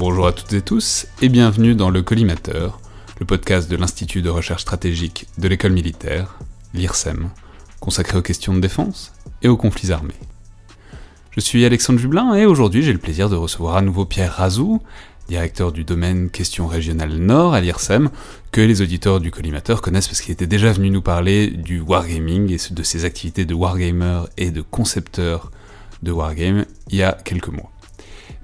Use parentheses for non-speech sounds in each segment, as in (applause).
Bonjour à toutes et tous et bienvenue dans le Collimateur, le podcast de l'Institut de recherche stratégique de l'école militaire, l'IRSEM, consacré aux questions de défense et aux conflits armés. Je suis Alexandre Jublin et aujourd'hui j'ai le plaisir de recevoir à nouveau Pierre Razou, directeur du domaine Questions régionales Nord à l'IRSEM, que les auditeurs du collimateur connaissent parce qu'il était déjà venu nous parler du wargaming et de ses activités de wargamer et de concepteur de wargame il y a quelques mois.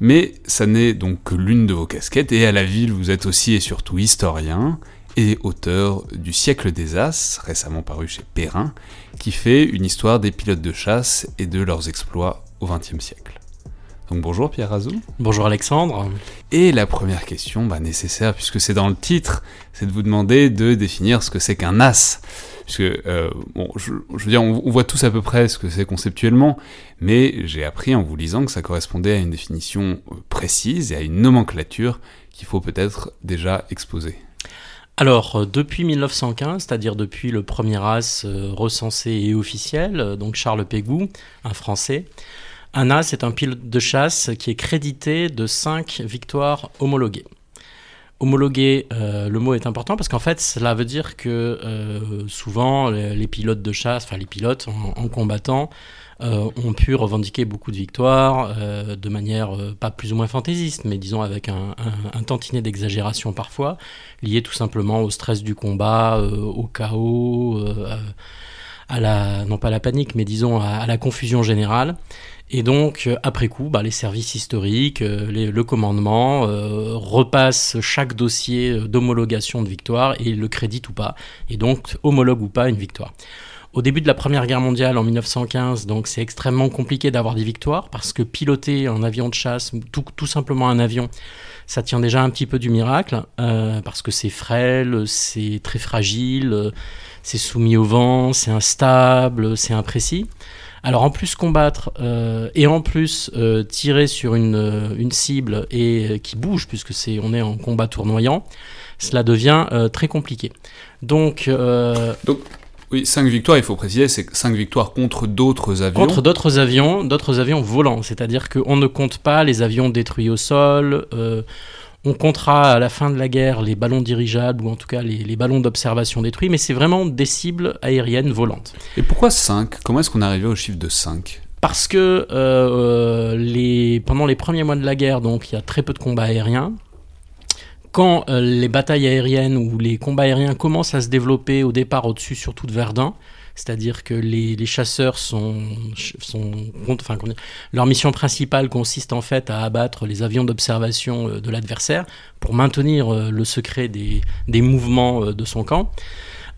Mais ça n'est donc que l'une de vos casquettes, et à la ville vous êtes aussi et surtout historien, et auteur du siècle des As, récemment paru chez Perrin, qui fait une histoire des pilotes de chasse et de leurs exploits au XXe siècle. Donc bonjour Pierre Razou. Bonjour Alexandre. Et la première question bah, nécessaire, puisque c'est dans le titre, c'est de vous demander de définir ce que c'est qu'un as. Puisque, euh, bon, je, veux dire, on, voit tous à peu près ce que c'est conceptuellement, mais j'ai appris en vous lisant que ça correspondait à une définition euh, précise et à une nomenclature qu'il faut peut-être déjà exposer. Alors, euh, depuis 1915, c'est-à-dire depuis le premier as recensé et officiel, donc Charles Pégou, un Français, un as est un pilote de chasse qui est crédité de 5 victoires homologuées. Homologué, euh, le mot est important parce qu'en fait, cela veut dire que euh, souvent les, pilotes de chasse, enfin les pilotes en, combattant, euh, ont pu revendiquer beaucoup de victoires de manière pas plus ou moins fantaisiste, mais disons avec un, tantinet d'exagération parfois, lié tout simplement au stress du combat, au chaos, à la, non pas à la panique, mais disons à la confusion générale. Et donc, euh, après coup, bah, les services historiques, euh, le commandement euh, repassent chaque dossier d'homologation de victoire et le crédite ou pas. Et donc, homologue ou pas une victoire. Au début de la Première Guerre mondiale, en 1915, donc c'est extrêmement compliqué d'avoir des victoires parce que piloter un avion de chasse, tout, tout simplement un avion, ça tient déjà un petit peu du miracle parce que c'est frêle, c'est très fragile, c'est soumis au vent, c'est instable, c'est imprécis. Alors en plus combattre euh, et en plus euh, tirer sur une, euh, une cible et qui bouge puisque c'est on est en combat tournoyant, cela devient très compliqué. Donc, Donc oui, 5 victoires, il faut préciser, c'est 5 victoires contre d'autres avions. Contre d'autres avions, d'autres avions volants, c'est-à-dire qu'on ne compte pas les avions détruits au sol. On comptera à la fin de la guerre les ballons dirigeables ou en tout cas les, ballons d'observation détruits, mais c'est vraiment des cibles aériennes volantes. Et pourquoi 5 Comment est-ce qu'on est arrivé au chiffre de 5 Parce que euh, les, pendant les premiers mois de la guerre, donc il y a très peu de combats aériens. Quand euh, les batailles aériennes ou les combats aériens commencent à se développer au départ au-dessus surtout de Verdun, c'est-à-dire que les, chasseurs sont, sont enfin, leur mission principale consiste en fait à abattre les avions d'observation euh, de l'adversaire pour maintenir euh, le secret des, des mouvements euh, de son camp.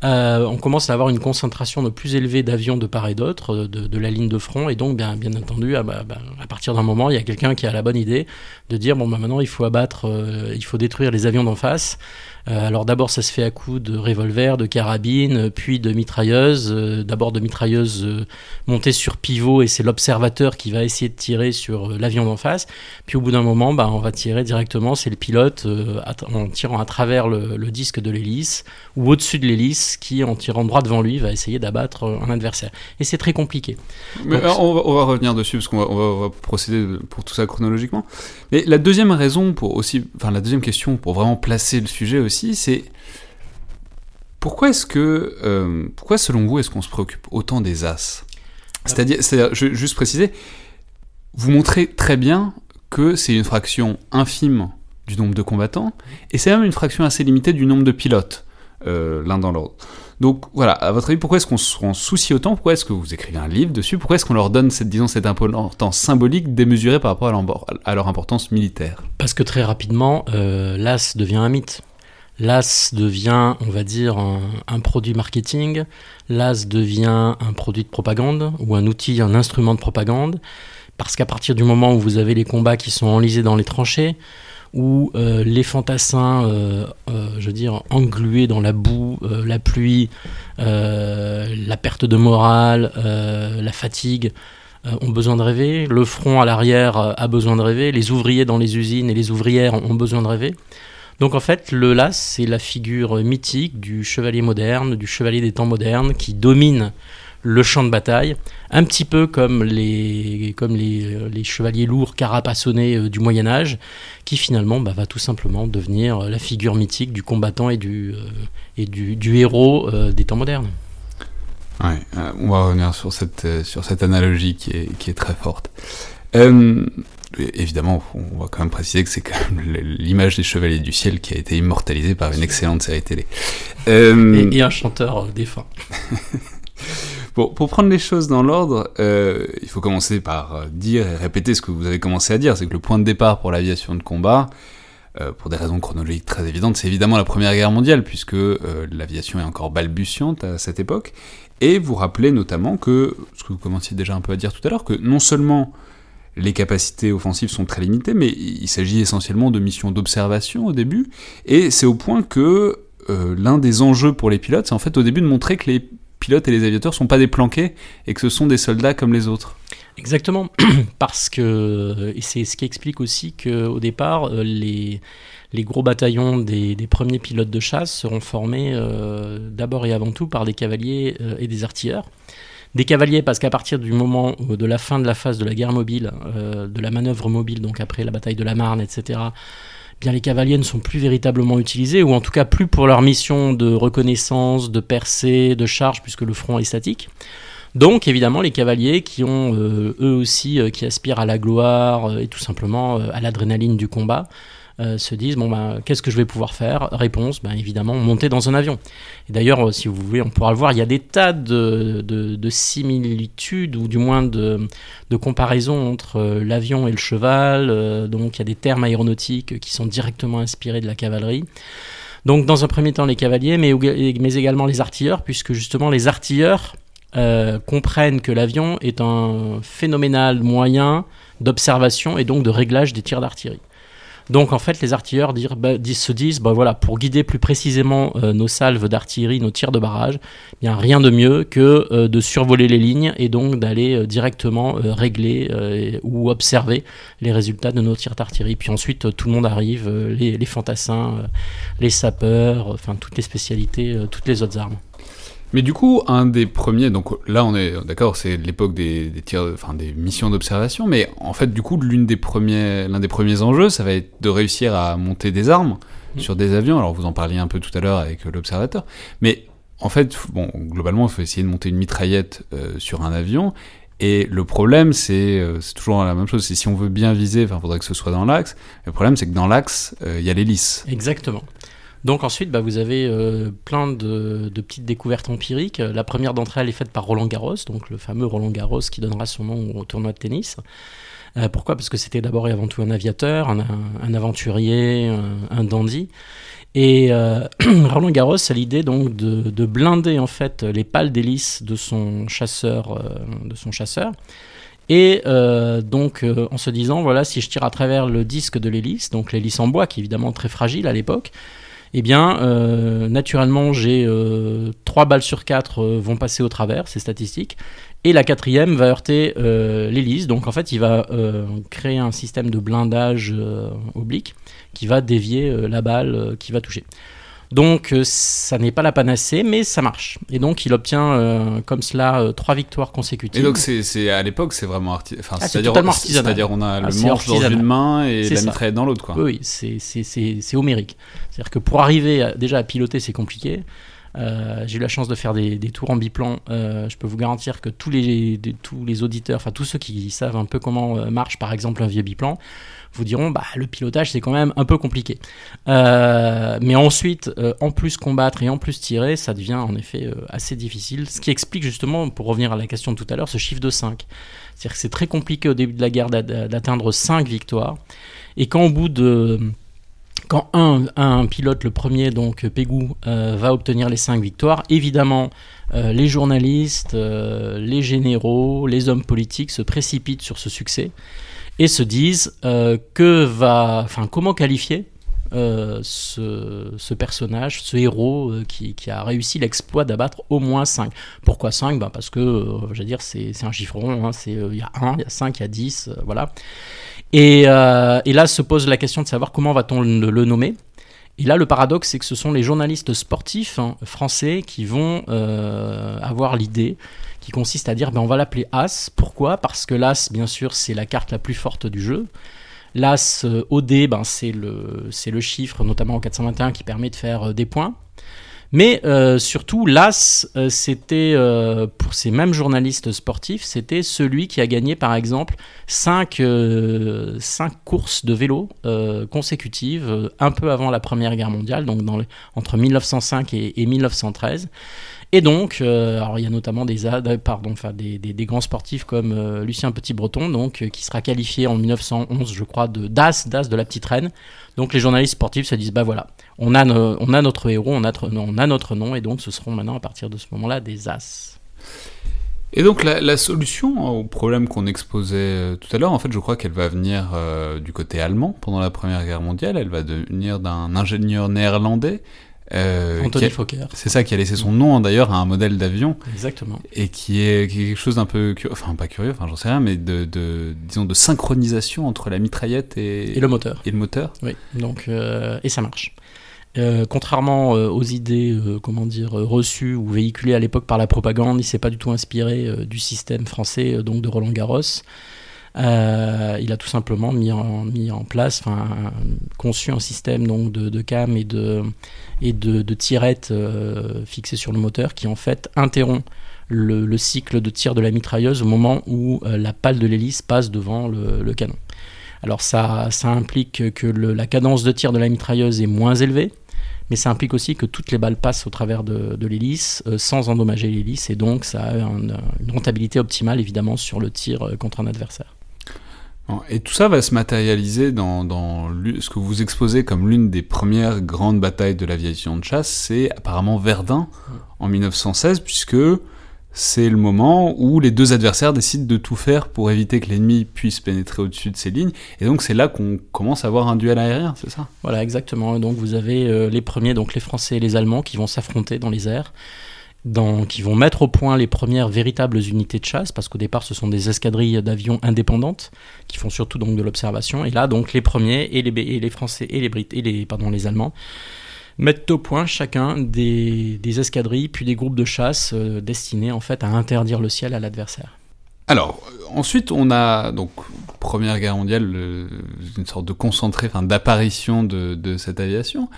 On commence à avoir une concentration de plus élevée d'avions de part et d'autre de, la ligne de front. Et donc, bien, bien entendu, à, bah, bah, à partir d'un moment, il y a quelqu'un qui a la bonne idée de dire bon, bah, maintenant, il faut abattre, il faut détruire les avions d'en face. Euh, alors d'abord ça se fait à coup de revolver, de carabine, puis de mitrailleuses. Euh, d'abord de mitrailleuses euh, montées sur pivot et c'est l'observateur qui va essayer de tirer sur l'avion d'en face. Puis au bout d'un moment, bah, on va tirer directement, c'est le pilote en tirant à travers le, disque de l'hélice ou au-dessus de l'hélice qui en tirant droit devant lui va essayer d'abattre un adversaire. Et c'est très compliqué. on, va, revenir dessus parce qu'on va, va, procéder pour tout ça chronologiquement. Mais la deuxième raison pour aussi, enfin la deuxième question pour vraiment placer le sujet aussi c'est pourquoi est-ce que, euh, pourquoi selon vous est-ce qu'on se préoccupe autant des As? C'est-à-dire, je- juste préciser, vous montrez très bien que c'est une fraction infime du nombre de combattants, et c'est même une fraction assez limitée du nombre de pilotes, euh, l'un dans l'autre. Donc voilà, à votre avis, pourquoi est-ce qu'on s'en soucie autant? Pourquoi est-ce que vous écrivez un livre dessus? Pourquoi est-ce qu'on leur donne cette, disons, cette importance symbolique démesurée par rapport à leur, à leur importance militaire? Parce que très rapidement, euh, l'AS devient un mythe. L'AS devient, on va dire, un, produit marketing. L'AS devient un produit de propagande ou un outil, un instrument de propagande. Parce qu'à partir du moment où vous avez les combats qui sont enlisés dans les tranchées, où euh, les fantassins, euh, euh, je veux dire, englués dans la boue, la pluie, la perte de morale, la fatigue, ont besoin de rêver, le front à l'arrière a besoin de rêver, les ouvriers dans les usines et les ouvrières ont besoin de rêver. Donc en fait, le LAS, c'est la figure mythique du chevalier moderne, du chevalier des temps modernes, qui domine le champ de bataille, un petit peu comme les, comme les, euh, chevaliers lourds carapassonnés euh, du Moyen Âge, qui finalement bah, va tout simplement devenir la figure mythique du combattant et du, euh, et du, héros euh, des temps modernes. Ouais, euh, on va revenir sur cette, euh, sur cette analogie qui est, qui est très forte. Euh, évidemment, on va quand même préciser que c'est quand même l'image des Chevaliers du Ciel qui a été immortalisée par une excellente série télé. Euh, Et, et un chanteur euh, défunt. (laughs) Bon, pour prendre les choses dans l'ordre, euh, il faut commencer par euh, dire et répéter ce que vous avez commencé à dire, c'est que le point de départ pour l'aviation de combat, euh, pour des raisons chronologiques très évidentes, c'est évidemment la Première Guerre mondiale, puisque euh, l'aviation est encore balbutiante à cette époque, et vous rappelez notamment que, ce que vous commenciez déjà un peu à dire tout à l'heure, que non seulement les capacités offensives sont très limitées, mais il s'agit essentiellement de missions d'observation au début, et c'est au point que euh, l'un des enjeux pour les pilotes, c'est en fait au début de montrer que les pilotes et les aviateurs sont pas des planqués et que ce sont des soldats comme les autres. Exactement, (clears throat) parce que c'est ce qui explique aussi qu'au départ, euh, les, les gros bataillons des, des premiers pilotes de chasse seront formés euh, d'abord et avant tout par des cavaliers et des artilleurs. Des cavaliers parce qu'à partir du moment de la fin de la phase de la guerre mobile, euh, de la manœuvre mobile, donc après la bataille de la Marne, etc., eh bien les cavaliers ne sont plus véritablement utilisés, ou en tout cas plus pour leur mission de reconnaissance, de percée, de charge, puisque le front est statique. Donc évidemment les cavaliers qui ont euh, eux aussi euh, qui aspirent à la gloire et tout simplement à l'adrénaline du combat se disent bon bah qu'est-ce que je vais pouvoir faire? Réponse ben évidemment monter dans un avion. Et d'ailleurs euh, si vous voulez on pourra le voir il y a des tas de, de, de similitudes ou du moins de, de comparaisons entre euh, l'avion et le cheval. euh, donc il y a des termes aéronautiques qui sont directement inspirés de la cavalerie. Donc dans un premier temps les cavaliers mais, mais également les artilleurs puisque justement les artilleurs euh, comprennent que l'avion est un phénoménal moyen d'observation et donc de réglage des tirs d'artillerie. Donc en fait, les artilleurs bah, se disent, bah, voilà, pour guider plus précisément euh, nos salves d'artillerie, nos tirs de barrage, bien rien de mieux que euh, de survoler les lignes et donc d'aller euh, directement régler ou observer les résultats de nos tirs d'artillerie. Puis ensuite, tout le monde arrive, les, fantassins, les sapeurs, enfin toutes les spécialités, toutes les autres armes. Mais du coup, un des premiers, donc là on est d'accord, c'est l'époque des, des tirs, enfin des missions d'observation, mais en fait du coup l'une des premiers, l'un des premiers enjeux, ça va être de réussir à monter des armes Mm. sur des avions. Alors vous en parliez un peu tout à l'heure avec l'observateur, mais en fait, bon, globalement, il faut essayer de monter une mitraillette euh, sur un avion. Et le problème, c'est euh, toujours la même chose. C'est si on veut bien viser, enfin, faudrait que ce soit dans l'axe. Le problème, c'est que dans l'axe, euh, il y a l'hélice. Exactement. Donc ensuite, bah, vous avez euh, plein de, petites découvertes empiriques. La première d'entre elles est faite par Roland Garros, donc le fameux Roland Garros qui donnera son nom au tournoi de tennis. Euh, pourquoi? Parce que c'était d'abord et avant tout un aviateur, un, aventurier, un, dandy. Et euh, (clears throat) Roland Garros a l'idée donc de, de blinder en fait les pales d'hélice de son chasseur, de son chasseur. Et donc en se disant voilà si je tire à travers le disque de l'hélice, donc l'hélice en bois qui est évidemment très fragile à l'époque, eh bien, euh, naturellement, j'ai euh, 3 balles sur 4 euh, vont passer au travers, c'est statistique, et la quatrième va heurter euh, l'hélice. Donc, en fait, il va euh, créer un système de blindage euh, oblique qui va dévier euh, la balle euh, qui va toucher. Donc, euh, ça n'est pas la panacée, mais ça marche. Et donc, il obtient euh, comme cela euh, trois victoires consécutives. Et donc, c'est, à l'époque, c'est vraiment arti- Ah, c'est c'est-à-dire, c'est-à-dire, on a Ah, le c'est manche dans une main et la ça. mitraillette dans l'autre, quoi. Oui, c'est- homérique. C'est-à-dire que pour arriver à- déjà à piloter, c'est compliqué. Euh, j'ai eu la chance de faire des, tours en biplan. je peux vous garantir que tous les, tous les auditeurs, enfin tous ceux qui savent un peu comment marche par exemple un vieux biplan, vous diront bah le pilotage c'est quand même un peu compliqué. mais ensuite, en plus combattre et en plus tirer, ça devient en effet assez difficile. Ce qui explique justement, pour revenir à la question de tout à l'heure, ce chiffre de 5. C'est-à-dire que c'est très compliqué au début de la guerre d'atteindre 5 victoires. Et quand au bout de quand un, pilote, le premier, donc Pégou, euh, va obtenir les cinq victoires, évidemment, euh, les journalistes, euh, les généraux, les hommes politiques se précipitent sur ce succès et se disent que va, enfin, comment qualifier ce, personnage, ce héros qui, a réussi l'exploit d'abattre au moins 5. Pourquoi 5 ben Parce que, dire, c'est un chiffre rond, hein, il y a 1, il y a 5, il y a 10, voilà. Euh, et, là se pose la question de savoir comment va-t-on le, nommer. Et là, le paradoxe, c'est que ce sont les journalistes sportifs hein, français qui vont euh, avoir l'idée qui consiste à dire ben, on va l'appeler As. Pourquoi? Parce que l'As, bien sûr, c'est la carte la plus forte du jeu. L'As euh, OD, ben, c'est le, chiffre, notamment en 421, qui permet de faire des points. Mais euh, surtout, l'As, euh, c'était, euh, pour ces mêmes journalistes sportifs, c'était celui qui a gagné, par exemple, 5, courses de vélo consécutives, un peu avant la Première Guerre mondiale, donc entre 1905 et, et 1913. Et donc, euh, alors il y a notamment des, pardon, enfin, des, des, grands sportifs comme euh, Lucien Petit-Breton, donc, euh, qui sera qualifié en 1911, je crois, de DAS, DAS de la petite reine. Donc les journalistes sportifs se disent, bah voilà, on a, on a notre héros, on a, on a notre nom, et donc ce seront maintenant, à partir de ce moment-là, des As. Et donc la, la solution au problème qu'on exposait tout à l'heure, en fait, je crois qu'elle va venir du côté allemand pendant la Première Guerre mondiale. Elle va venir d'un ingénieur néerlandais euh, Anthony Fokker. C'est ça qui a laissé son nom hein, d'ailleurs à un modèle d'avion. Exactement. Et qui est, quelque chose d'un peu, enfin pas curieux, enfin j'en sais rien, mais de, de, disons de synchronisation entre la mitraillette et, et le moteur. Et le moteur. Oui. Donc euh, et ça marche. Euh, contrairement aux idées, comment dire, reçues ou véhiculées à l'époque par la propagande, il s'est pas du tout inspiré du système français, donc de Roland Garros. Euh, il a tout simplement mis en, place, conçu un système donc de, cam et de, et de, tirettes euh, fixées sur le moteur qui en fait interrompt le, le, cycle de tir de la mitrailleuse au moment où euh, la pale de l'hélice passe devant le, canon. Alors ça, implique que la cadence de tir de la mitrailleuse est moins élevée, mais ça implique aussi que toutes les balles passent au travers de l'hélice sans endommager l'hélice, et donc ça a une rentabilité optimale évidemment sur le tir contre un adversaire. Et tout ça va se matérialiser dans, dans ce que vous exposez comme l'une des premières grandes batailles de l'aviation de chasse, c'est apparemment Verdun en 1916, puisque c'est le moment où les deux adversaires décident de tout faire pour éviter que l'ennemi puisse pénétrer au-dessus de ces lignes. Et donc c'est là qu'on commence à avoir un duel aérien, c'est ça? Voilà, exactement. donc vous avez euh, les premiers, donc les Français et les Allemands, qui vont s'affronter dans les airs qui vont mettre au point les premières véritables unités de chasse, parce qu'au départ ce sont des escadrilles d'avions indépendantes qui font surtout donc de l'observation. Et là donc les premiers et les, les Français et les Brites et les pardon les Allemands mettent au point chacun des, des escadrilles puis des groupes de chasse euh, destinés en fait à interdire le ciel à l'adversaire. Alors, ensuite, on a donc Première Guerre mondiale, une sorte de concentré, d'apparition de, de, cette aviation.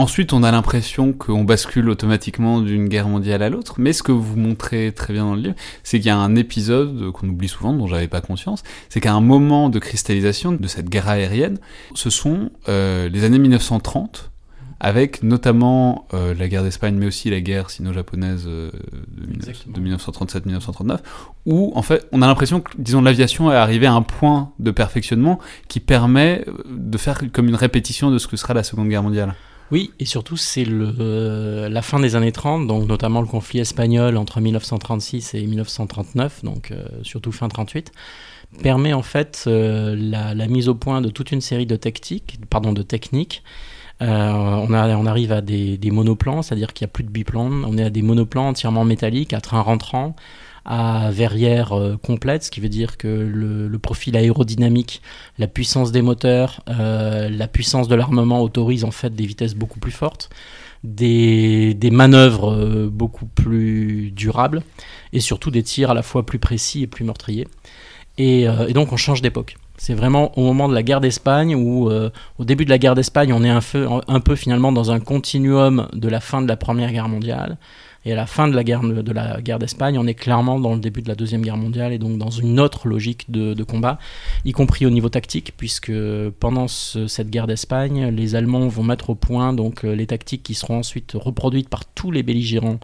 Ensuite, on a l'impression qu'on bascule automatiquement d'une guerre mondiale à l'autre, mais ce que vous montrez très bien dans le livre, c'est qu'il y a un épisode qu'on oublie souvent, dont j'avais pas conscience, c'est qu'à un moment de cristallisation de cette guerre aérienne, ce sont euh, les années 1930, avec notamment euh, la guerre d'Espagne, mais aussi la guerre sino-japonaise euh, de, 1937-1939, où en fait on a l'impression que, disons, l'aviation est arrivée à un point de perfectionnement qui permet de faire comme une répétition de ce que sera la Seconde Guerre mondiale. Oui, et surtout c'est euh, la fin des années 30, donc notamment le conflit espagnol entre 1936 et 1939, donc euh, surtout fin 38, permet en fait euh, la, mise au point de toute une série de techniques, pardon, de techniques. on, on, arrive à des, des monoplans, c'est-à-dire qu'il n'y a plus de biplans, on est à des monoplans entièrement métalliques, à train rentrant, à verrière euh, complète, ce qui veut dire que le, profil aérodynamique, la puissance des moteurs, euh, la puissance de l'armement autorise en fait des vitesses beaucoup plus fortes, des, manœuvres euh, beaucoup plus durables et surtout des tirs à la fois plus précis et plus meurtriers. Et, donc on change d'époque. C'est vraiment au moment de la guerre d'Espagne où, au début de la guerre d'Espagne, on est un peu finalement dans un continuum de la fin de la Première Guerre mondiale. Et à la fin de la guerre de la guerre d'Espagne, on est clairement dans le début de la deuxième guerre mondiale et donc dans une autre logique de, combat, y compris au niveau tactique, puisque pendant cette guerre d'Espagne, les Allemands vont mettre au point donc euh, les tactiques qui seront ensuite reproduites par tous les belligérants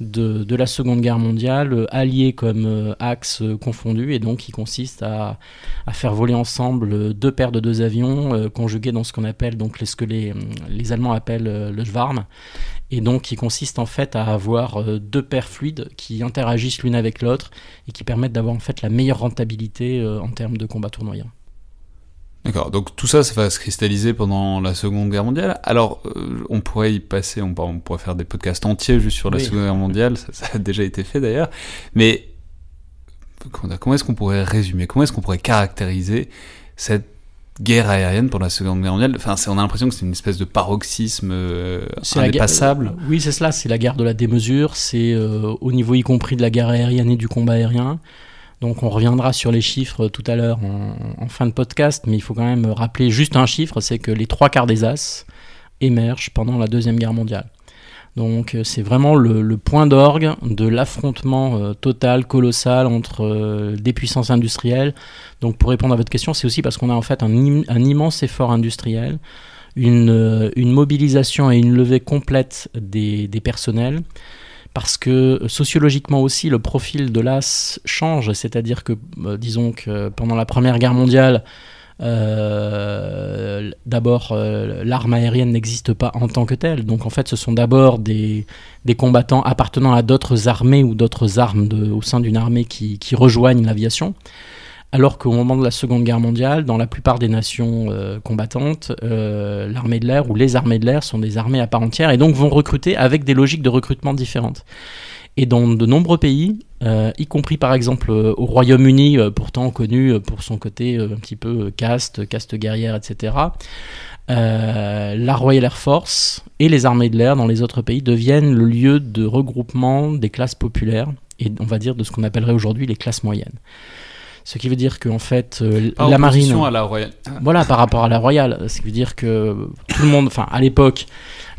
de, la Seconde Guerre mondiale, euh, alliés comme euh, axes confondus, et donc qui consiste à, faire voler ensemble deux paires de deux avions conjugués dans ce qu'on appelle donc ce que les, les Allemands appellent le Schwarm, et donc qui consiste en fait à avoir euh, deux paires fluides qui interagissent l'une avec l'autre et qui permettent d'avoir en fait la meilleure rentabilité euh, en termes de combat tournoyant. D'accord, donc tout ça, ça va se cristalliser pendant la Seconde Guerre mondiale. Alors, euh, on pourrait y passer, on, pourrait faire des podcasts entiers juste sur la Seconde Guerre mondiale, ça, a déjà été fait d'ailleurs, mais comment est-ce qu'on pourrait résumer, comment est-ce qu'on pourrait caractériser cette guerre aérienne pour la Seconde Guerre mondiale. Enfin, on a l'impression que c'est une espèce de paroxysme euh, indépassable. oui, c'est cela. C'est la guerre de la démesure. C'est euh, au niveau y compris de la guerre aérienne et du combat aérien. Donc on reviendra sur les chiffres tout à l'heure en, fin de podcast, mais il faut quand même rappeler juste un chiffre, c'est que les trois quarts des As émergent pendant la Deuxième Guerre mondiale. Donc euh, c'est vraiment le, point d'orgue de l'affrontement euh, total, colossal entre euh, des puissances industrielles. Donc pour répondre à votre question, c'est aussi parce qu'on a en fait un, immense effort industriel, une, mobilisation et une levée complète des, des personnels parce que sociologiquement aussi le profil de l'AS change, c'est-à-dire que disons que pendant la Première Guerre mondiale, euh, d'abord, euh, l'arme aérienne n'existe pas en tant que telle. Donc en fait, ce sont d'abord des, combattants appartenant à d'autres armées ou d'autres armes au sein d'une armée qui, qui rejoignent l'aviation. Alors qu'au moment de la Seconde Guerre mondiale, dans la plupart des nations euh, combattantes, l'armée de l'air ou les armées de l'air sont des armées à part entière et donc vont recruter avec des logiques de recrutement différentes. Et dans de nombreux pays, euh, y compris par exemple euh, au Royaume-Uni, euh, pourtant connu pour son côté un petit peu caste, caste guerrière, etc., la Royal Air Force et les armées de l'air dans les autres pays deviennent le lieu de regroupement des classes populaires et on va dire de ce qu'on appellerait aujourd'hui les classes moyennes. Ce qui veut dire qu'en fait, la marine. à la Royale. Voilà, par rapport à la Royale. Ce qui veut dire que tout le monde, enfin, à l'époque,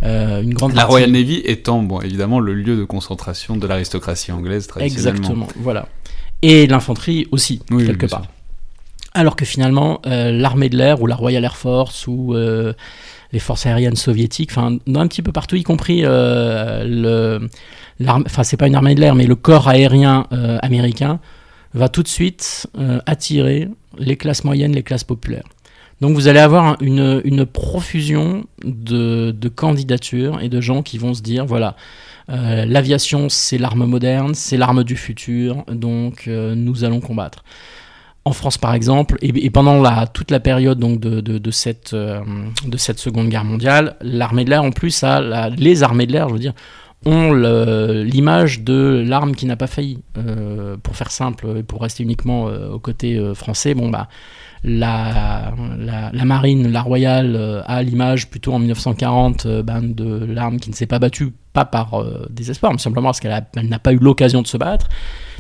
une grande la Royal Navy étant, bon, évidemment, le lieu de concentration de l'aristocratie anglaise traditionnellement. Exactement, voilà. Et l'infanterie aussi, quelque part. Alors que finalement, euh, l'armée de l'air ou la Royal Air Force ou euh, les forces aériennes soviétiques, enfin, un petit peu partout, y compris le. Enfin, c'est pas une armée de l'air, mais le corps aérien américain va tout de suite attirer les classes moyennes, les classes populaires. Donc vous allez avoir une, profusion de, candidatures et de gens qui vont se dire, voilà, euh, l'aviation c'est l'arme moderne, c'est l'arme du futur, donc euh, nous allons combattre. En France par exemple, et, pendant toute la période donc, de, cette, euh, de cette Seconde Guerre mondiale, l'armée de l'air en plus, a les armées de l'air, je veux dire, ont l'image de l'arme qui n'a pas failli. pour faire simple et pour rester uniquement au côté français, bon bah la, marine, la royale, euh, a l'image plutôt en 1940 euh, ben, de l'arme qui ne s'est pas battue, pas par euh, désespoir, mais simplement parce qu'elle n'a pas eu l'occasion de se battre.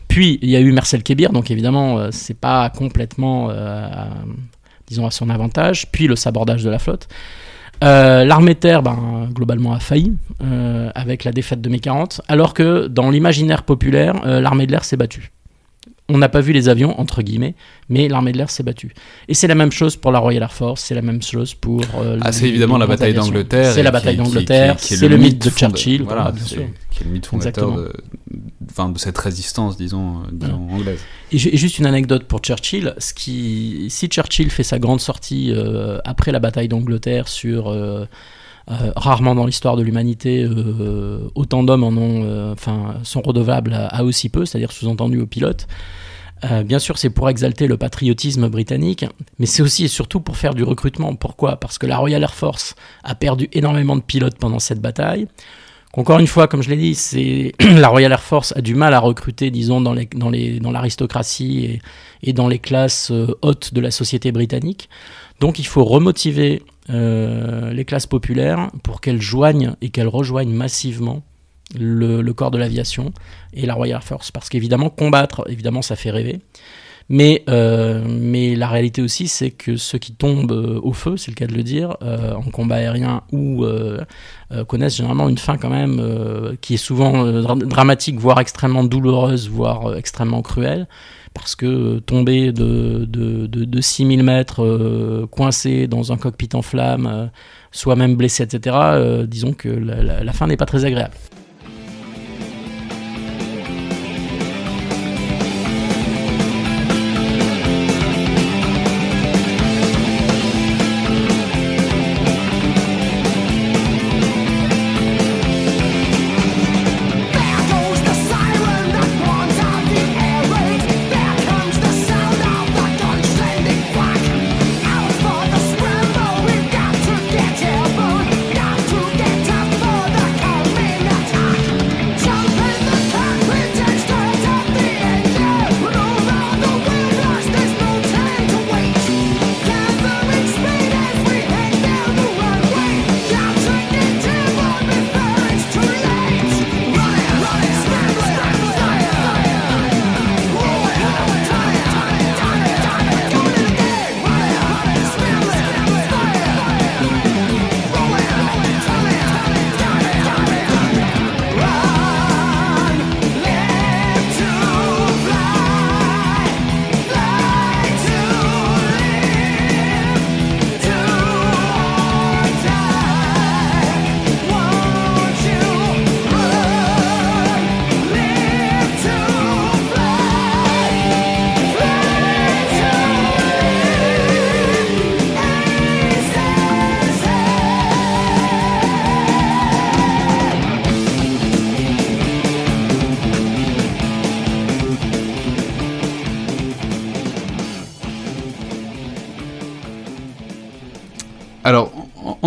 Puis il y a eu Marcel Kébir, donc évidemment c'est pas complètement, disons, à son avantage. Puis le sabordage de la flotte. L'armée de terre, ben, globalement, a failli avec la défaite de mai 40, alors que dans l'imaginaire populaire, l'armée de l'air s'est battue on n'a pas vu les avions, entre guillemets, mais l'armée de l'air s'est battue. Et c'est la même chose pour la Royal Air Force, c'est la même chose pour... Euh, ah, c'est évidemment la bataille d'Angleterre. C'est la bataille d'Angleterre, c'est le, mythe de Churchill. Voilà, bien sûr. Qui est le mythe fondateur de, cette résistance, disons, euh, disons anglaise. Et, juste une anecdote pour Churchill. Ce qui, si Churchill fait sa grande sortie euh, après la bataille d'Angleterre sur... Euh, rarement dans l'histoire de l'humanité, euh, autant d'hommes en ont, euh, enfin, sont redevables à, aussi peu, c'est-à-dire sous-entendu aux pilotes. bien sûr, c'est pour exalter le patriotisme britannique, mais c'est aussi et surtout pour faire du recrutement. Pourquoi? Parce que la Royal Air Force a perdu énormément de pilotes pendant cette bataille. Encore une fois, comme je l'ai dit, c'est (clears throat) la Royal Air Force a du mal à recruter, disons, dans, les, dans, les, dans l'aristocratie et, dans les classes hautes de la société britannique. Donc il faut remotiver euh, les classes populaires pour qu'elles joignent et qu'elles rejoignent massivement le, corps de l'aviation et la Royal Air Force. Parce qu'évidemment, combattre, évidemment, ça fait rêver. Mais, mais la réalité aussi, c'est que ceux qui tombent au feu, c'est le cas de le dire, en combat aérien ou connaissent généralement une fin quand même qui est souvent dramatique, voire extrêmement douloureuse, voire extrêmement cruelle parce que tomber de, de, de, 6000 mètres coincé dans un cockpit en flammes, soit même blessé, etc., disons que la fin n'est pas très agréable.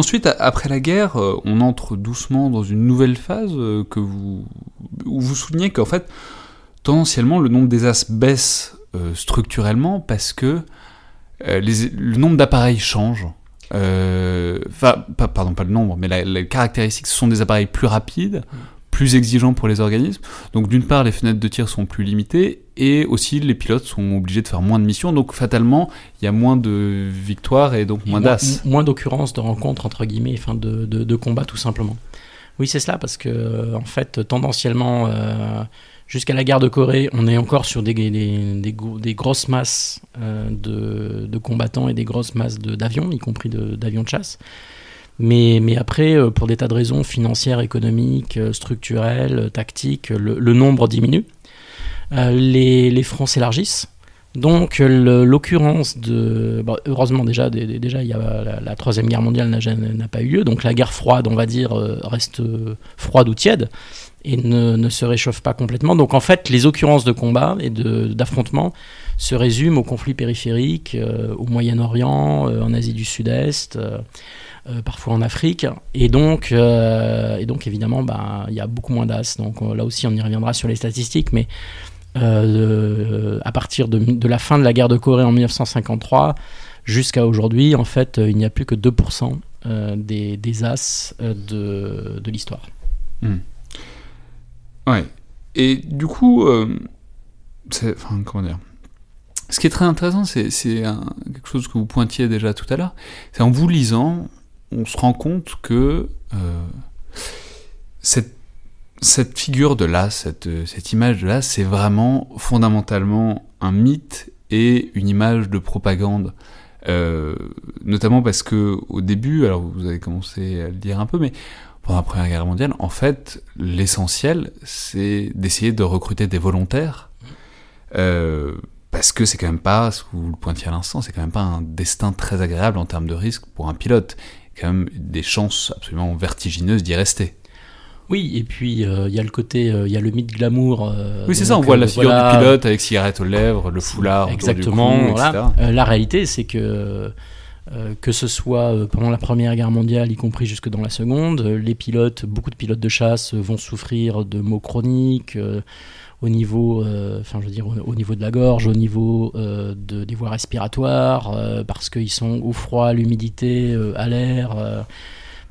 Ensuite, après la guerre, euh, on entre doucement dans une nouvelle phase euh, que vous, où vous soulignez qu'en fait, tendanciellement, le nombre des as baisse euh, structurellement parce que le nombre d'appareils change. Enfin, pardon, pas le nombre, mais les caractéristiques, ce sont des appareils plus rapides, plus exigeants pour les organismes. Donc d'une part, les fenêtres de tir sont plus limitées et aussi les pilotes sont obligés de faire moins de missions. Donc fatalement, il y a moins de victoires et donc moins d'as. Moins, d'occurrences de rencontres entre guillemets, enfin de, de, de combats tout simplement. Oui, c'est cela parce que en fait, tendanciellement. Euh, jusqu'à la guerre de Corée, on est encore sur des, des, des, des grosses masses euh, de, de, combattants et des grosses masses d'avions, y compris d'avions de, chasse. Mais, après, euh, pour des tas de raisons financières, économiques, euh, structurelles, euh, tactiques, le, nombre diminue. les, fronts s'élargissent. Donc l'occurrence de... heureusement déjà, déjà il y a, la, Troisième Guerre mondiale n'a pas eu lieu, donc la guerre froide, on va dire, reste froide ou tiède et ne, se réchauffe pas complètement. Donc en fait, les occurrences de combat et d'affrontements se résument aux conflits périphériques, au Moyen-Orient, en Asie du Sud-Est. Parfois en Afrique. Et donc, euh, et donc évidemment, bah, il y a beaucoup moins d'as. Donc euh, là aussi, on y reviendra sur les statistiques, mais à partir de, la fin de la guerre de Corée en 1953 jusqu'à aujourd'hui, en fait, il n'y a plus que 2% des, des, as de, de l'histoire. Hmm. Ouais. Et du coup, enfin, comment dire? Ce qui est très intéressant, c'est quelque chose que vous pointiez déjà tout à l'heure, c'est en vous lisant, on se rend compte que euh, cette, cette, figure de là, cette, cette image de là, c'est vraiment fondamentalement un mythe et une image de propagande. Euh, notamment parce que au début, alors vous avez commencé à le dire un peu, mais pendant la Première Guerre mondiale, en fait, l'essentiel, c'est d'essayer de recruter des volontaires. Euh, parce que c'est quand même pas, ce que vous le pointiez à l'instant, c'est quand même pas un destin très agréable en termes de risque pour un pilote quand même des chances absolument vertigineuses d'y rester. Oui, et puis euh, il y a le côté, euh, il y a le mythe glamour. Euh, oui, c'est ça, on voit la figure du pilote avec cigarette aux lèvres, le foulard, exactement. Du cou, voilà. la réalité, c'est que que ce soit pendant la Première Guerre mondiale, y compris jusque dans la Seconde, les pilotes, beaucoup de pilotes de chasse vont souffrir de maux chroniques au niveau, euh, enfin je veux dire au, niveau de la gorge, au niveau euh, de, des voies respiratoires, euh, parce qu'ils sont au froid, à l'humidité, à l'air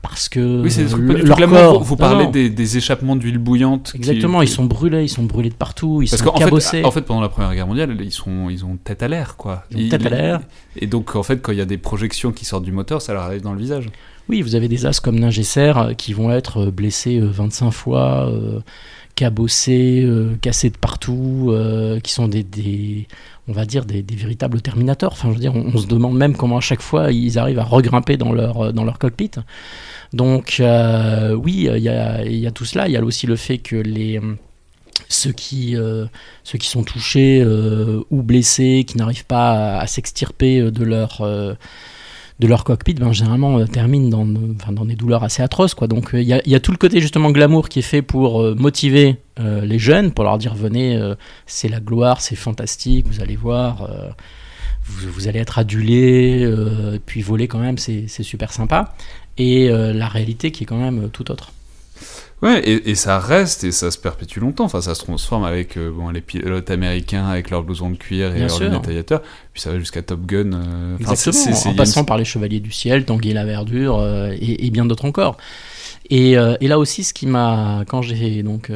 parce que Oui, c'est corps. Vous, parlez des, des échappements d'huile bouillante. Exactement, qui- ils sont brûlés, ils sont brûlés de partout, ils Parce sont cabossés. fait, en fait, pendant la Première Guerre mondiale, ils, sont, ils ont tête à l'air, quoi. Ils ont tête à l'air. Et donc, en fait, quand il y a des projections qui sortent du moteur, ça leur arrive dans le visage. Oui, vous avez des as comme Ningesser qui vont être blessés euh, 25 fois, euh, cabossés, euh, cassés de partout, euh, qui sont des, on va dire, des, véritables dire, on, se demande même comment à chaque fois ils arrivent à regrimper dans leur, euh, cockpit. Donc, oui, il y a, tout cela. Il y a aussi le fait que ceux qui, sont touchés ou blessés, qui n'arrivent pas à, s'extirper de leur, de leur cockpit, ben, généralement euh, terminent dans, dans des douleurs assez atroces. Quoi. Donc euh, il y, a, tout le côté justement glamour qui est fait pour euh, motiver euh, les jeunes, pour leur dire venez, c'est la gloire, c'est fantastique, vous allez voir, vous, vous allez être adulés, euh, puis voler quand même, c'est super sympa. Et la réalité qui est quand même tout autre. Ouais, et, et ça reste et ça se perpétue longtemps. Enfin, ça se transforme avec euh, bon, les pilotes américains avec leurs blousons de cuir et Bien leurs lunettes aviateurs. Puis ça va jusqu'à Top Gun. euh, Exactement, c'est- en une- passant par les Chevaliers du Ciel, Tanguy la Verdure euh, et, et bien d'autres encore. Et, euh, et là aussi, ce qui m'a, quand j'ai donc,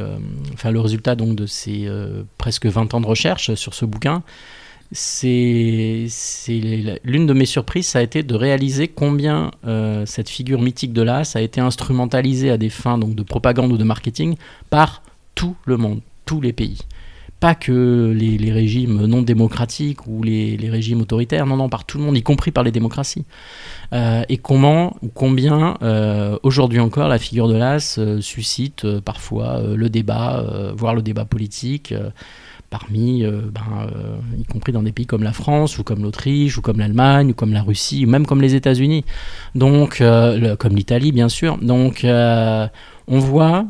enfin le résultat donc de ces presque 20 ans de recherche sur ce bouquin, c'est l'une de mes surprises, ça a été de réaliser combien euh, cette figure mythique de l'as a été instrumentalisée à des fins donc de propagande ou de marketing par tout le monde, tous les pays. Pas que les, régimes non démocratiques ou les, régimes autoritaires, non, non, par tout le monde, y compris par les démocraties. Euh, et comment ou combien, euh, aujourd'hui encore, la figure de l'as suscite parfois le débat, voire le débat politique, parmi, euh, ben, euh, y compris dans des pays comme la France, ou comme l'Autriche, ou comme l'Allemagne, ou comme la Russie, ou même comme les États-Unis, donc euh, le- comme l'Italie, bien sûr. Donc, on voit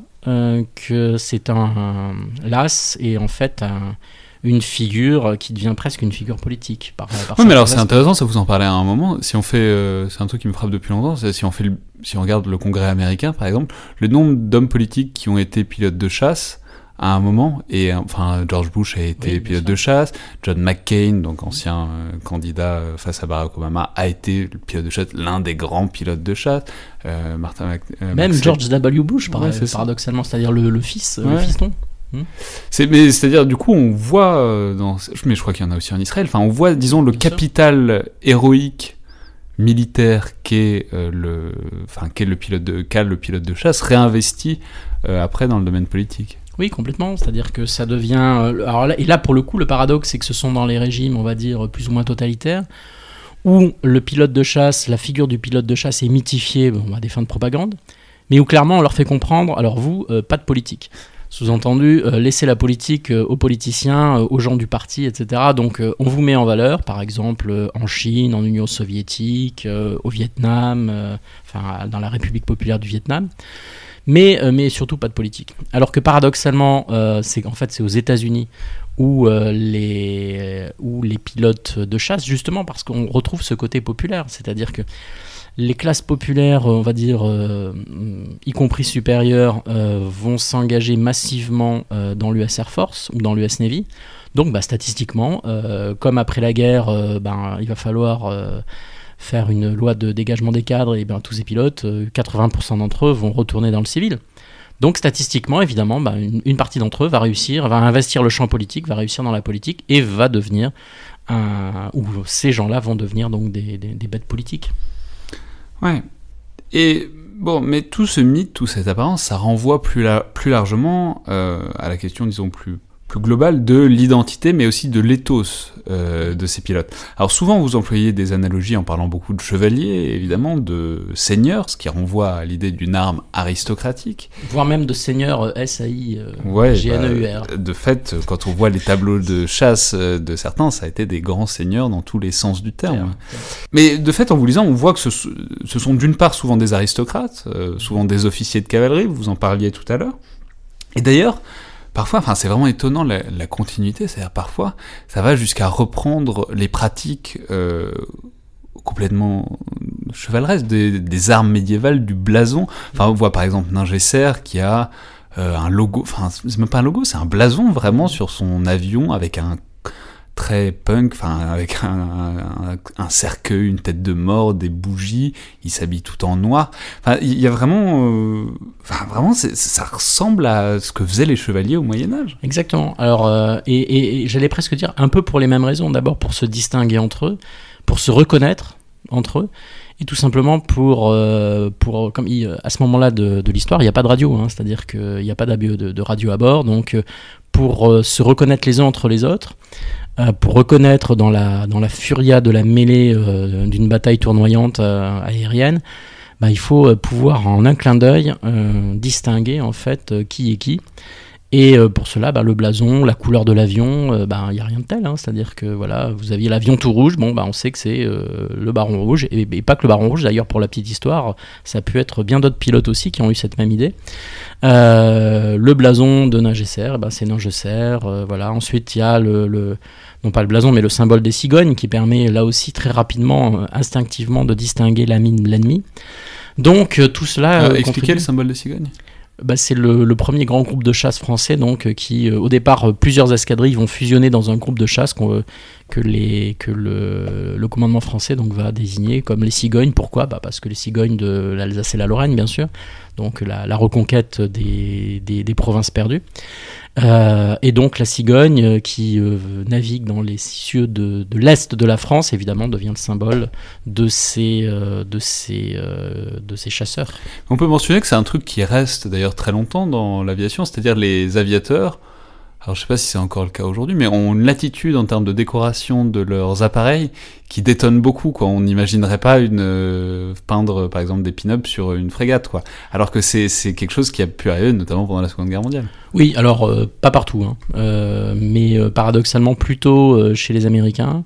que c'est un, un- l'as est en fait un- une figure qui devient presque une figure politique. Par, par Ouais, mais alors c'est intéressant, ça vous en parlait à un moment. Si on fait, c'est un truc qui me frappe depuis longtemps. c'est Si on fait, le- si on regarde le Congrès américain, par exemple, le nombre d'hommes politiques qui ont été pilotes de chasse à un moment, et euh, enfin George Bush a été Oui, pilote de chasse, John McCain, donc ancien euh, candidat euh, face à Barack Obama, a été le pilote de chasse, l'un des grands pilotes de chasse. Euh, Martin Mac- Même Maxwell- George W. Bush, par- Ouais, paradoxalement, c'est-à-dire le, le fils, le Ouais. fiston. C'est, mais c'est-à-dire, du coup, on voit dans, mais je crois qu'il y en a aussi en Israël. Enfin, on voit, disons, le Bien sûr. capital héroïque militaire qu'est euh, le, enfin, qu'est le pilote de, qu'a le pilote de chasse réinvesti euh, après dans le domaine politique. Oui, complètement. C'est-à-dire que ça devient. euh, et là, pour le coup, le paradoxe, c'est que ce sont dans les régimes, on va dire, plus ou moins totalitaires, où le pilote de chasse, la figure du pilote de chasse est mythifiée à des fins de propagande, mais où clairement on leur fait comprendre, alors vous, euh, pas de politique. Sous-entendu, euh, laissez la politique aux politiciens, aux gens du parti, etc. Donc on vous met en valeur, par exemple en Chine, en Union soviétique, au Vietnam, enfin dans la République populaire du Vietnam mais, euh, mais surtout pas de politique. Alors que paradoxalement, euh, c'est en fait c'est aux États-Unis où euh, les où les pilotes de chasse justement parce qu'on retrouve ce côté populaire, c'est-à-dire que les classes populaires, on va dire, y compris supérieures, vont s'engager massivement dans l'US Air Force ou dans l'US Navy. Donc, bah, statistiquement, comme après la guerre, ben, il va falloir faire une loi de dégagement des cadres, et ben, tous ces pilotes, euh, 80% d'entre eux vont retourner dans le civil. Donc statistiquement, évidemment, ben, une, partie d'entre eux va réussir, va investir le champ politique, va réussir dans la politique et va devenir ou ces gens-là vont devenir donc des, des- des bêtes politiques. Ouais. Et bon, mais tout ce mythe, toute cette apparence, ça renvoie plus, la- plus largement euh, à la question, disons, plus, plus globale de l'identité, mais aussi de l'éthos euh, de ces pilotes. Alors souvent, vous employez des analogies en parlant beaucoup de chevaliers, évidemment, de seigneurs, ce qui renvoie à l'idée d'une arme aristocratique. Voire même de seigneurs euh, SAI, euh, Ouais, GNEUR. bah, de fait, quand on voit les tableaux de chasse de certains, ça a été des grands seigneurs dans tous les sens du terme. Mais de fait, en vous lisant, on voit que ce, ce sont d'une part souvent des aristocrates, euh, souvent des officiers de cavalerie, vous en parliez tout à l'heure. Et d'ailleurs, parfois, enfin, c'est vraiment étonnant la, continuité, c'est-à-dire parfois, ça va jusqu'à reprendre les pratiques euh, complètement chevaleresques des, des armes médiévales, du blason. Enfin, on voit par exemple Ningesser qui a euh, un logo, enfin, c'est même pas un logo, c'est un blason vraiment sur son avion avec un très punk, enfin avec un, cercueil, une tête de mort, des bougies. Il s'habille tout en noir. Enfin, il y a vraiment, euh, enfin, vraiment, ça ressemble à ce que faisaient les chevaliers au Moyen Âge. Exactement. Alors, euh, et, j'allais presque dire un peu pour les mêmes raisons. D'abord pour se distinguer entre eux, pour se reconnaître entre eux et tout simplement pour, euh, pour comme à ce moment-là de, l'histoire, il n'y a pas de radio, hein, c'est-à-dire qu'il n'y a pas de, de, radio à bord, donc pour se reconnaître les uns entre les autres, pour reconnaître dans la, dans la furia de la mêlée euh, d'une bataille tournoyante euh, aérienne, bah, il faut pouvoir en un clin d'œil distinguer en fait qui est qui. Et pour cela, bah, le blason, la couleur de l'avion, bah, il n'y a rien de tel. Hein. C'est-à-dire que voilà, vous aviez l'avion tout rouge, bon, bah, on sait que c'est le baron rouge. Et, pas que le baron rouge, d'ailleurs, pour la petite histoire, ça a pu être bien d'autres pilotes aussi qui ont eu cette même idée. le blason de Nagesser, bah, c'est Nagesser. voilà. Ensuite, il y a le non pas le blason, mais le symbole des cigognes, qui permet là aussi très rapidement, euh, instinctivement, de distinguer la mine de l'ennemi. Donc euh, tout cela. Euh, expliquez le symbole des cigognes bah, c'est le, premier grand groupe de chasse français, donc qui, au départ, plusieurs escadrilles vont fusionner dans un groupe de chasse que, les, que le, le, commandement français donc, va désigner comme les cigognes. Pourquoi? Bah, Parce que les cigognes de l'Alsace et la Lorraine, bien sûr, donc la, reconquête des, des, provinces perdues. Euh, et donc la cigogne euh, qui euh, navigue dans les cieux de, de l'est de la France, évidemment, devient le symbole de ces, de ces, de ces chasseurs. On peut mentionner que c'est un truc qui reste d'ailleurs très longtemps dans l'aviation, c'est-à-dire les aviateurs alors je sais pas si c'est encore le cas aujourd'hui, mais ont une latitude en termes de décoration de leurs appareils qui détonne beaucoup. Quoi. On n'imaginerait pas une euh, peindre par exemple des pin-ups sur une frégate, quoi. Alors que c'est quelque chose qui a pu arriver notamment pendant la Seconde Guerre mondiale. Oui, alors euh, pas partout, hein. euh, mais paradoxalement plutôt chez les Américains.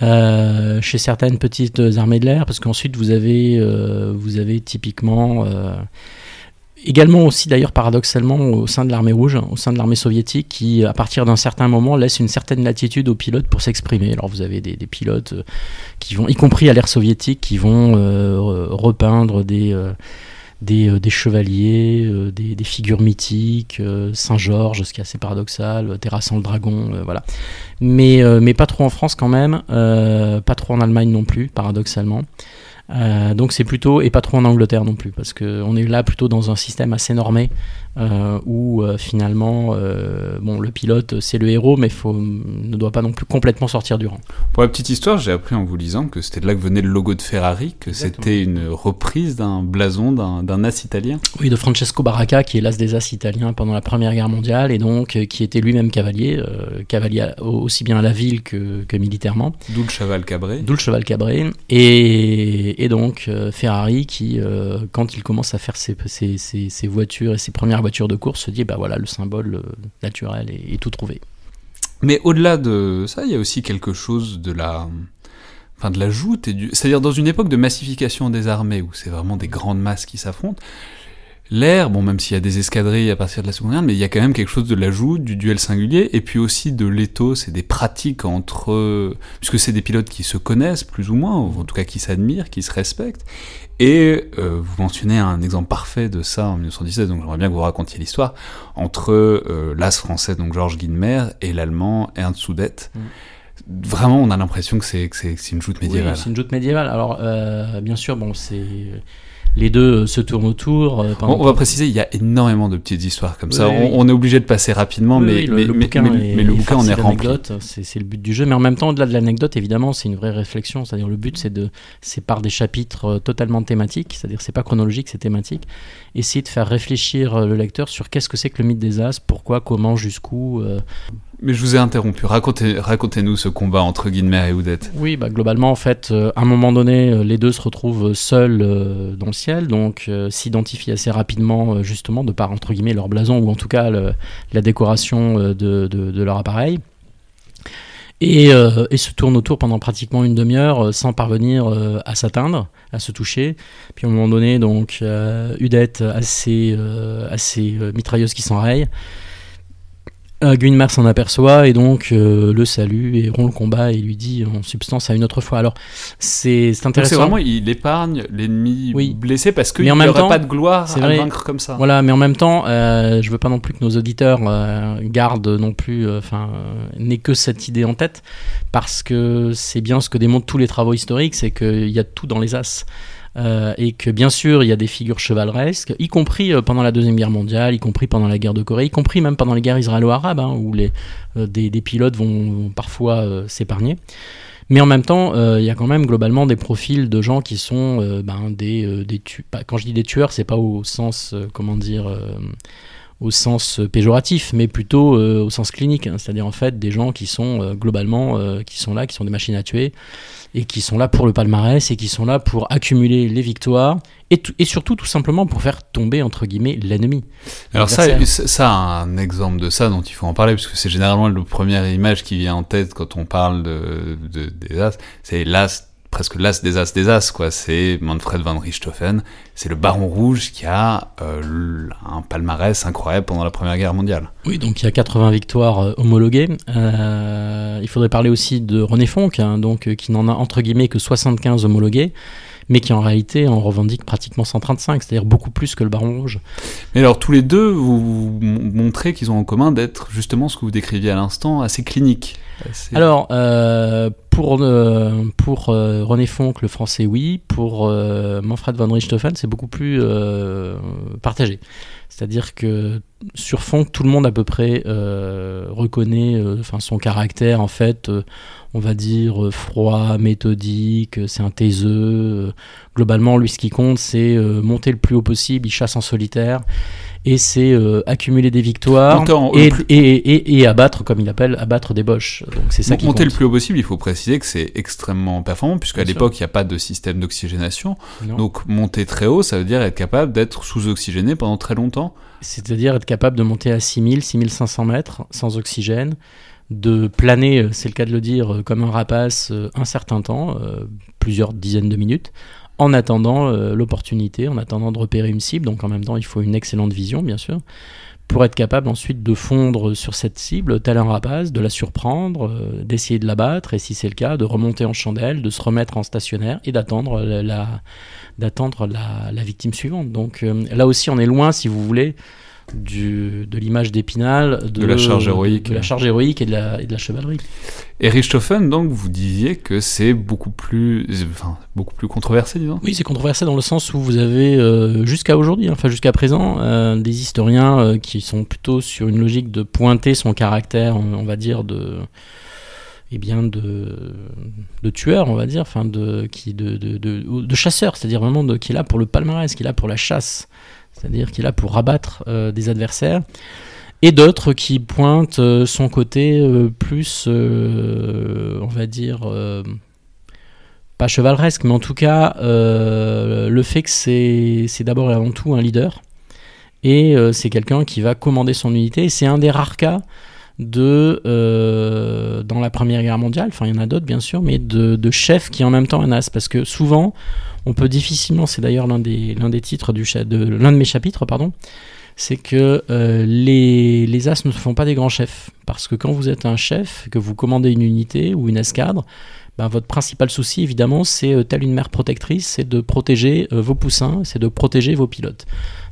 chez certaines petites armées de l'air, parce qu'ensuite vous avez, vous avez typiquement Également aussi d'ailleurs paradoxalement au sein de l'armée rouge, au sein de l'armée soviétique, qui à partir d'un certain moment laisse une certaine latitude aux pilotes pour s'exprimer. Alors vous avez des, pilotes euh, qui vont, y compris à l'ère soviétique, qui vont euh, repeindre des, euh, des, chevaliers, des, figures mythiques, Saint-Georges, ce qui est assez paradoxal, terrassant le dragon, voilà. Mais, mais pas trop en France quand même, pas trop en Allemagne non plus, paradoxalement. Euh, donc c'est plutôt, et pas trop en Angleterre non plus, parce qu'on est là plutôt dans un système assez normé, euh, où euh, finalement, bon, le pilote c'est le héros, mais faut, ne doit pas non plus complètement sortir du rang. Pour la petite histoire, j'ai appris en vous lisant que c'était de là que venait le logo de Ferrari, que c'était une reprise d'un blason d'un as italien. Oui, de Francesco Baracca, qui est l'as des as italiens pendant la Première Guerre mondiale, et donc qui était lui-même cavalier, cavalier aussi bien à la ville que, que militairement. D'où le cheval cabré. D'où le cheval cabré. Et, et donc euh, Ferrari qui, euh, quand il commence à faire ses, ses, voitures et ses premières voitures de course, se dit bah voilà le symbole euh, naturel est, tout trouvé. Mais au-delà de ça, il y a aussi quelque chose de la, enfin de la joute et du, c'est-à-dire dans une époque de massification des armées où c'est vraiment des grandes masses qui s'affrontent l'air, bon, même s'il y a des escadrilles à partir de la Seconde Guerre, mais il y a quand même quelque chose de l'ajout, du duel singulier, et puis aussi de l'éthos et des pratiques entre... puisque c'est des pilotes qui se connaissent, plus ou moins, ou en tout cas qui s'admirent, qui se respectent, et euh, vous mentionnez un exemple parfait de ça en 1917, donc j'aimerais bien que vous racontiez l'histoire, entre euh, l'as français, donc Georges Guinemer, et l'allemand Ernst Soudette. Mm. Vraiment, on a l'impression que c'est une joute médiévale. Oui, c'est une joute médiévale. Alors, euh, bien sûr, bon, c'est les deux se tournent autour. Euh, on, va préciser, il y a énormément de petites histoires comme ça. On, est obligé de passer rapidement, mais, le, bouquin mais, le bouquin, on est rempli. C'est le but du jeu, mais en même temps, au-delà de l'anecdote, évidemment, c'est une vraie réflexion. C'est-à-dire, le but, c'est de, c'est par des chapitres euh, totalement thématiques, c'est-à-dire, c'est pas chronologique, c'est thématique. Essayer de faire réfléchir euh, le lecteur sur qu'est-ce que c'est que le mythe des As, pourquoi, comment, jusqu'où. Mais je vous ai interrompu. Racontez, racontez-nous ce combat entre Guinmer et Oudette. Oui, bah, globalement, en fait, euh, à un moment donné, euh, les deux se retrouvent seuls euh, dans le ciel, donc s'identifient assez rapidement, justement, de par, entre guillemets, leur blason, ou en tout cas la décoration de, leur appareil. Et, et, se tournent autour pendant pratiquement une demi-heure sans parvenir à s'atteindre, à se toucher. Puis à un moment donné, donc, Udette, assez, assez mitrailleuse qui s'enraye, Euh, s'en aperçoit et donc euh, le salue et rompt le combat et lui dit en substance à une autre fois. Alors c'est intéressant. C'est vraiment il épargne l'ennemi blessé parce qu'il n'y aurait pas de gloire à vaincre comme ça. Voilà, mais en même temps, euh, je veux pas non plus que nos auditeurs euh, gardent non plus, enfin, n'aient que cette idée en tête parce que c'est bien ce que démontrent tous les travaux historiques, c'est qu'il y a tout dans les as. Euh, et que bien sûr il y a des figures chevaleresques, y compris euh, pendant la Deuxième Guerre mondiale, y compris pendant la guerre de Corée, y compris même pendant les guerres israélo-arabes, hein, où les, euh, des, pilotes vont, parfois s'épargner. Mais en même temps, il y a quand même globalement des profils de gens qui sont ben, des, des Quand je dis des tueurs, c'est pas au sens, comment dire, au sens péjoratif, mais plutôt au sens clinique. Hein. C'est-à-dire en fait des gens qui sont globalement, qui sont là, qui sont des machines à tuer, et qui sont là pour le palmarès et qui sont là pour accumuler les victoires et, et surtout tout simplement pour faire tomber entre guillemets l'ennemi. Alors ça, ça, un exemple de ça dont il faut en parler parce que c'est généralement la première image qui vient en tête quand on parle de, de des as, c'est l'as presque l'as des as des as, quoi. C'est Manfred van Richthofen, c'est le baron rouge qui a euh, un palmarès incroyable pendant la Première Guerre mondiale. Oui, donc il y a 80 victoires euh, homologuées. Euh, il faudrait parler aussi de René Fonck, hein, donc, qui n'en a entre guillemets que 75 homologués mais qui en réalité en revendique pratiquement 135, c'est-à-dire beaucoup plus que le Baron Rouge. Mais alors tous les deux, vous montrez qu'ils ont en commun d'être justement ce que vous décriviez à l'instant, assez clinique. Alors, euh, pour, euh, pour euh, René Fonck, le français, oui. Pour Manfred von Richthofen, c'est beaucoup plus partagé. C'est-à-dire que sur Fonck, tout le monde à peu près reconnaît son caractère, en fait, on va dire froid, méthodique, c'est un taiseux. globalement, lui, ce qui compte, c'est monter le plus haut possible, il chasse en solitaire et c'est euh, accumuler des victoires et, et, et, abattre, comme il appelle, abattre des boches. Donc c'est ça qui monter le plus haut possible. Il faut préciser que c'est extrêmement performant puisqu'à l'époque il n'y a pas de système d'oxygénation. Donc monter très haut, ça veut dire être capable d'être sous-oxygéné pendant très longtemps. C'est-à-dire être capable de monter à 6000, 6500 mètres sans oxygène de planer, euh, c'est le cas de le dire, euh, comme un rapace un certain temps, plusieurs dizaines de minutes, en attendant euh, l'opportunité, en attendant de repérer une cible. Donc en même temps, il faut une excellente vision, bien sûr, pour être capable ensuite de fondre sur cette cible, tel un rapace, de la surprendre, euh, d'essayer de l'abattre, et si c'est le cas, de remonter en chandelle, de se remettre en stationnaire et d'attendre la, d'attendre la, victime suivante. Donc euh, là aussi, on est loin, si vous voulez, du, de l'image d'Épinal, de, la charge héroïque, de la charge héroïque et de la, et de la chevalerie. Et Richthofen, donc, vous disiez que c'est beaucoup plus, enfin, beaucoup plus controversé, disons. Oui, c'est controversé dans le sens où vous avez euh, jusqu'à aujourd'hui, enfin jusqu'à présent, euh, des historiens euh, qui sont plutôt sur une logique de pointer son caractère, on, va dire de, eh bien de, de tueur, on va dire, enfin de qui de, de, de, de chasseur, c'est-à-dire vraiment de, qui est là pour le palmarès, qui est là pour la chasse c'est-à-dire qu'il est là pour rabattre euh, des adversaires, et d'autres qui pointent euh, son côté euh, plus, on va dire, pas chevaleresque, mais en tout cas le fait que c'est d'abord et avant tout un leader, et c'est quelqu'un qui va commander son unité, c'est un des rares cas de dans la Première Guerre mondiale, enfin il y en a d'autres bien sûr, mais de, de chef qui en même temps un as, parce que souvent on peut difficilement, c'est d'ailleurs l'un des, l'un des titres du de l'un de mes chapitres, pardon, c'est que euh, les, les, as ne font pas des grands chefs. Parce que quand vous êtes un chef, que vous commandez une unité ou une escadre, ben, votre principal souci, évidemment, c'est, euh, telle une mère protectrice, c'est de protéger euh, vos poussins, c'est de protéger vos pilotes.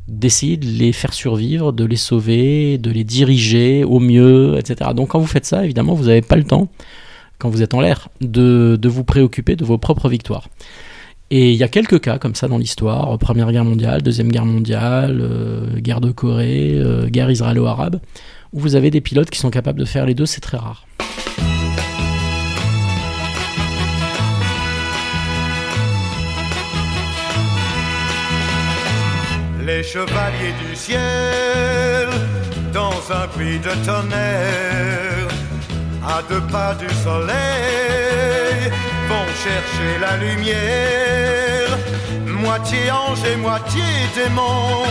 D'essayer de les faire survivre, de les sauver, de les diriger au mieux, etc. Donc quand vous faites ça, évidemment, vous n'avez pas le temps, quand vous êtes en l'air, de, de vous préoccuper de vos propres victoires. Et il y a quelques cas comme ça dans l'histoire, Première Guerre mondiale, Deuxième Guerre mondiale, euh, guerre de Corée, euh, guerre israélo-arabe, où vous avez des pilotes qui sont capables de faire les deux, c'est très rare. Les chevaliers du ciel, dans un puits de tonnerre, à deux pas du soleil vont chercher la lumière. Moitié ange et moitié démon,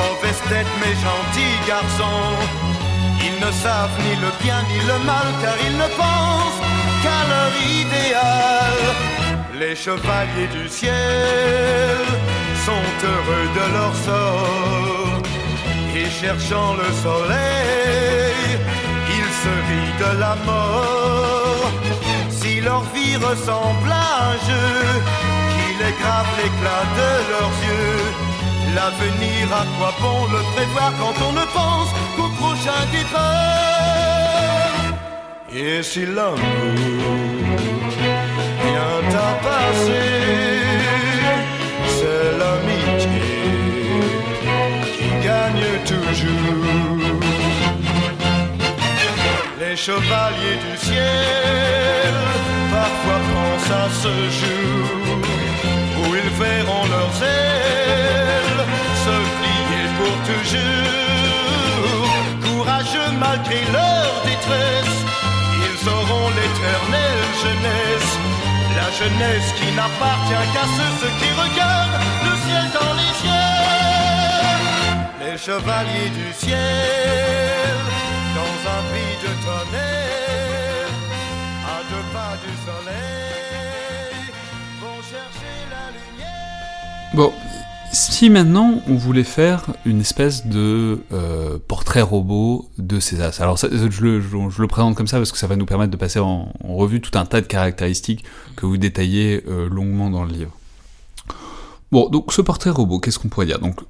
mauvaise tête mais gentil garçon. Ils ne savent ni le bien ni le mal car ils ne pensent qu'à leur idéal. Les chevaliers du ciel sont heureux de leur sort et cherchant le soleil se rient de la mort. Si leur vie ressemble à un jeu, qu'il est l'éclat de leurs yeux. L'avenir, à quoi bon le prévoir quand on ne pense qu'au prochain départ Et si l'amour vient à passer, Les chevaliers du ciel parfois pensent à ce jour où ils verront leurs ailes se plier pour toujours. Courageux malgré leur détresse, ils auront l'éternelle jeunesse. La jeunesse qui n'appartient qu'à ceux, ceux qui regardent le ciel dans les yeux. Les chevaliers du ciel, Bon, si maintenant on voulait faire une espèce de euh, portrait robot de ces as, alors ça, je, le, présente comme ça parce que ça va nous permettre de passer en, en revue tout un tas de caractéristiques que vous détaillez euh, longuement dans le livre. Bon, donc ce portrait robot, qu'est-ce qu'on pourrait dire? Donc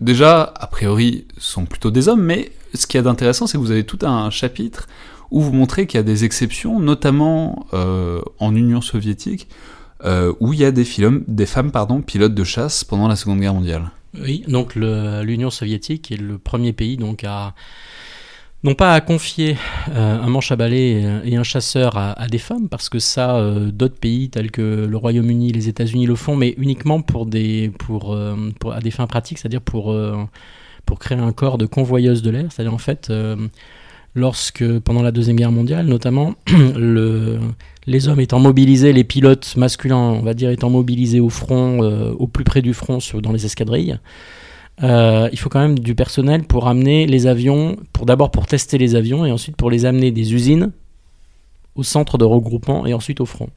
déjà, a priori, ce sont plutôt des hommes, mais ce qu'il y a d'intéressant, c'est que vous avez tout un chapitre où vous montrez qu'il y a des exceptions, notamment euh, en Union soviétique, euh, où il y a des, femmes pilotes de chasse pendant la Seconde Guerre mondiale. Oui, donc l'Union soviétique est le premier pays donc à non pas à confier euh, un manche à balai et un chasseur à, des femmes, parce que ça, euh, d'autres pays tels que le Royaume-Uni, les États-Unis le font, mais uniquement pour des, euh, à des fins pratiques, c'est-à-dire pour, créer un corps de convoyeuse de l'air. C'est-à-dire en fait, lorsque pendant la Deuxième Guerre mondiale, notamment, (clears throat) le, les hommes étant mobilisés, les pilotes masculins, on va dire, étant mobilisés au front, au plus près du front, dans les escadrilles, euh, il faut quand même du personnel pour amener les avions, pour d'abord pour tester les avions et ensuite pour les amener des usines au centre de regroupement et ensuite au front.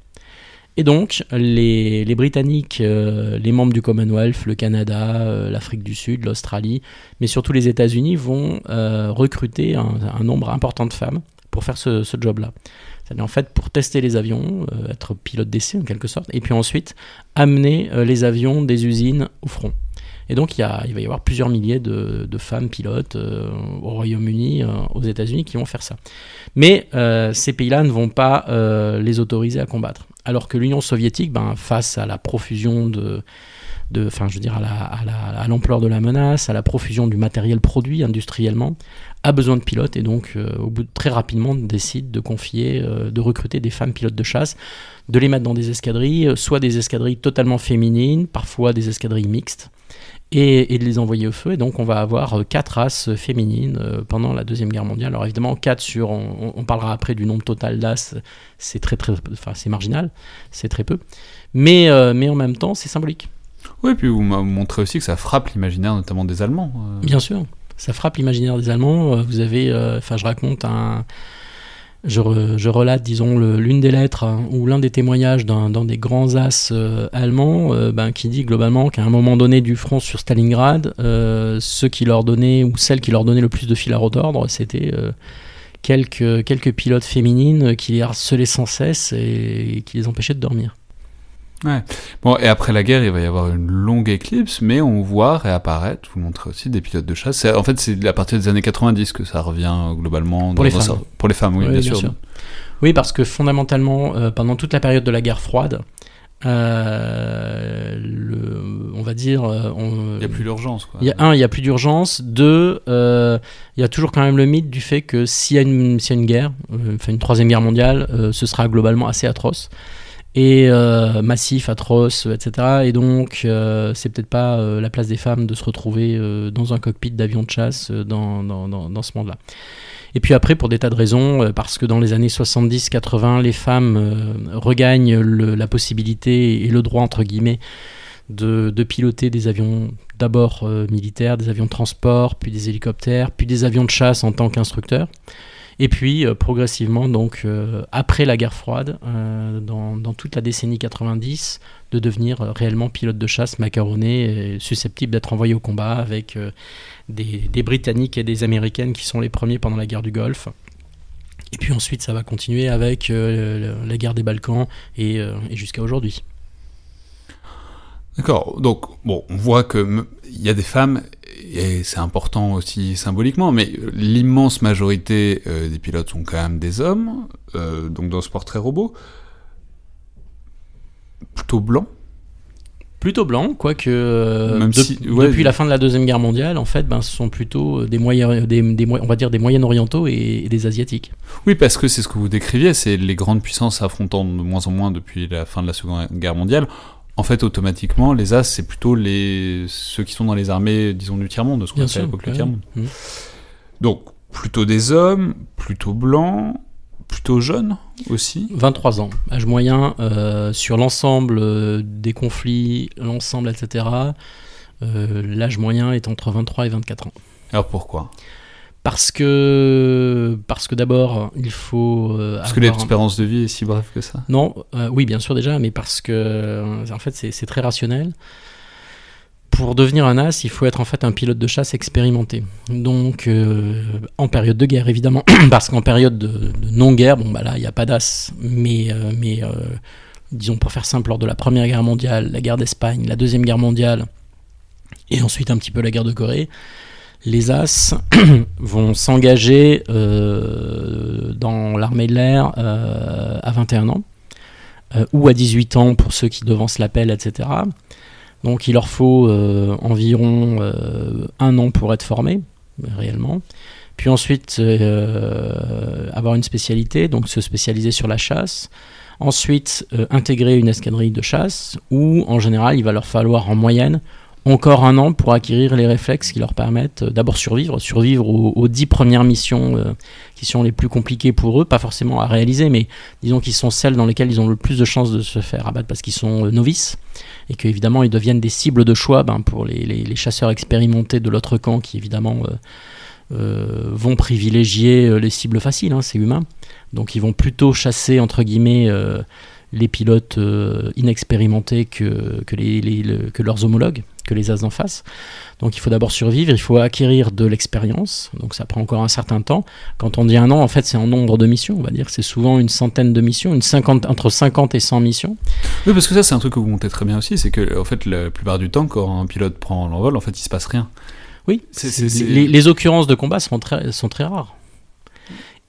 Et donc, les, Britanniques, euh, les membres du Commonwealth, le Canada, euh, l'Afrique du Sud, l'Australie, mais surtout les États-Unis vont recruter un, nombre important de femmes pour faire ce, ce job-là. C'est-à-dire en fait pour tester les avions, être pilote d'essai en quelque sorte, et puis ensuite amener les avions des usines au front. Et donc il, y a, il va y avoir plusieurs milliers de, femmes pilotes euh, au Royaume-Uni, euh, aux États-Unis qui vont faire ça. Mais euh, ces pays-là ne vont pas les autoriser à combattre. Alors que l'Union soviétique, ben, face à la profusion de, enfin, je veux dire, à la- à la- à l'ampleur de la menace, à la profusion du matériel produit industriellement, a besoin de pilotes et donc, euh, au bout de très rapidement, décide de confier, euh, de recruter des femmes pilotes de chasse, de les mettre dans des escadrilles, euh, soit des escadrilles totalement féminines, parfois des escadrilles mixtes, et, de les envoyer au feu. Et donc, on va avoir quatre races féminines pendant la Deuxième Guerre mondiale. Alors, évidemment, quatre sur, on, on parlera après du nombre total d'as, c'est très, très, enfin, c'est marginal, c'est très peu. Mais en même temps, c'est symbolique. Oui, puis vous montré aussi que ça frappe l'imaginaire, notamment des Allemands. euh. Bien sûr, ça frappe l'imaginaire des Allemands. Euh, Vous avez, euh, enfin, je raconte un, je, re- je relate, disons, l'une des lettres hein, ou l'un des témoignages d'un des grands as allemands, ben, qui dit globalement qu'à un moment donné du front sur Stalingrad, ceux qui leur donnaient ou celles qui leur donnaient le plus de fil à retordre, c'était quelques quelques pilotes féminines qui les harcelaient sans cesse et qui les empêchaient de dormir. Bon, et après la guerre, il va y avoir une longue éclipse, mais on voit réapparaître, vous le montrez aussi, des pilotes de chasse. En fait, c'est à partir des années 90 que ça revient euh, globalement. Pour les femmes. Pour les femmes, oui, Oui, bien, bien sûr. sûr. Oui, parce que fondamentalement, euh, pendant toute la période de la guerre froide, euh, le, on va dire, on- Il n'y a plus d'urgence, quoi. il y a un, il y a plus d'urgence. Deux, euh, il y a toujours quand même le mythe du fait que s'il y a une, s'il y a une guerre, enfin une troisième guerre mondiale, ce sera globalement assez atroce et euh, massif, atroce, etc. Et donc, euh, c'est peut-être pas euh, la place des femmes de se retrouver euh, dans un cockpit d'avion de chasse euh, dans, dans, ce monde-là. Et puis après, pour des tas de raisons, euh, parce que dans les années 70-80, les femmes euh, regagnent la possibilité et le droit, entre guillemets, de, de piloter des avions d'abord euh, militaires, des avions de transport, puis des hélicoptères, puis des avions de chasse en tant qu'instructeur. Et puis euh, progressivement, donc euh, après la guerre froide, euh, dans, toute la décennie 90, de devenir réellement pilote de chasse macaroné, et susceptible d'être envoyé au combat avec des, Britanniques et des Américaines qui sont les premiers pendant la guerre du Golfe. Et puis ensuite, ça va continuer avec la guerre des Balkans et, et jusqu'à aujourd'hui. D'accord. Donc, bon, on voit qu'il y a des femmes, et c'est important aussi symboliquement, mais l'immense majorité des pilotes sont quand même des hommes, donc dans ce portrait robot. Plutôt blanc plutôt blanc, quoique euh, depuis la fin de la deuxième guerre mondiale, en fait, ben, ce sont plutôt des moyens, des, on va dire des moyens orientaux et, des asiatiques. Oui, parce que c'est ce que vous décriviez, c'est les grandes puissances affrontant de moins en moins depuis la fin de la seconde guerre mondiale. En fait, automatiquement, les As, c'est plutôt les ceux qui sont dans les armées, disons du tiers monde, ce qu'on appelle à l'époque le tiers monde. Mmh. Donc plutôt des hommes, plutôt blancs plutôt jeune aussi 23 ans, âge moyen euh, sur l'ensemble euh, des conflits, l'ensemble, etc. Euh, l'âge moyen est entre 23 et 24 ans. Alors pourquoi? Parce que, parce que d'abord, il faut. parce que l'espérance de vie est si brève que ça Non, oui, bien sûr, déjà, mais parce que, en fait, c'est très rationnel pour devenir un as, il faut être en fait un pilote de chasse expérimenté. Donc, euh, en période de guerre, évidemment, (coughs) parce qu'en période de, non-guerre, bon, bah là, il n'y a pas d'as. Mais, euh, mais euh, disons, pour faire simple, lors de la Première Guerre mondiale, la guerre d'Espagne, la Deuxième Guerre mondiale, et ensuite un petit peu la guerre de Corée, les as (clears throat) vont s'engager dans l'armée de l'air à 21 ans, ou à 18 ans pour ceux qui devancent l'appel, etc. Donc il leur faut euh, environ euh, un an pour être formés, réellement. Puis ensuite euh, avoir une spécialité, donc se spécialiser sur la chasse. Ensuite intégrer une escadrille de chasse, où en général il va leur falloir en moyenne encore un an pour acquérir les réflexes qui leur permettent euh, d'abord survivre, survivre aux, dix premières missions euh, qui sont les plus compliquées pour eux, pas forcément à réaliser, mais disons qu'ils sont celles dans lesquelles ils ont le plus de chances de se faire abattre parce qu'ils sont euh, novices et qu'évidemment ils deviennent des cibles de choix ben, pour les, chasseurs expérimentés de l'autre camp qui évidemment vont privilégier les cibles faciles, hein, c'est humain. Donc ils vont plutôt chasser entre guillemets les pilotes inexpérimentés que, que, les, que leurs homologues que les as en face. Donc il faut d'abord survivre, il faut acquérir de l'expérience, donc ça prend encore un certain temps. Quand on dit un an, en fait c'est en nombre de missions, on va dire, c'est souvent une centaine de missions, une cinquante, entre 50 et 100 missions. Oui, parce que ça c'est un truc que vous montez très bien aussi, c'est que en fait la plupart du temps quand un pilote prend l'envol, en fait il se passe rien. Oui, Les, occurrences de combat sont très, sont très rares.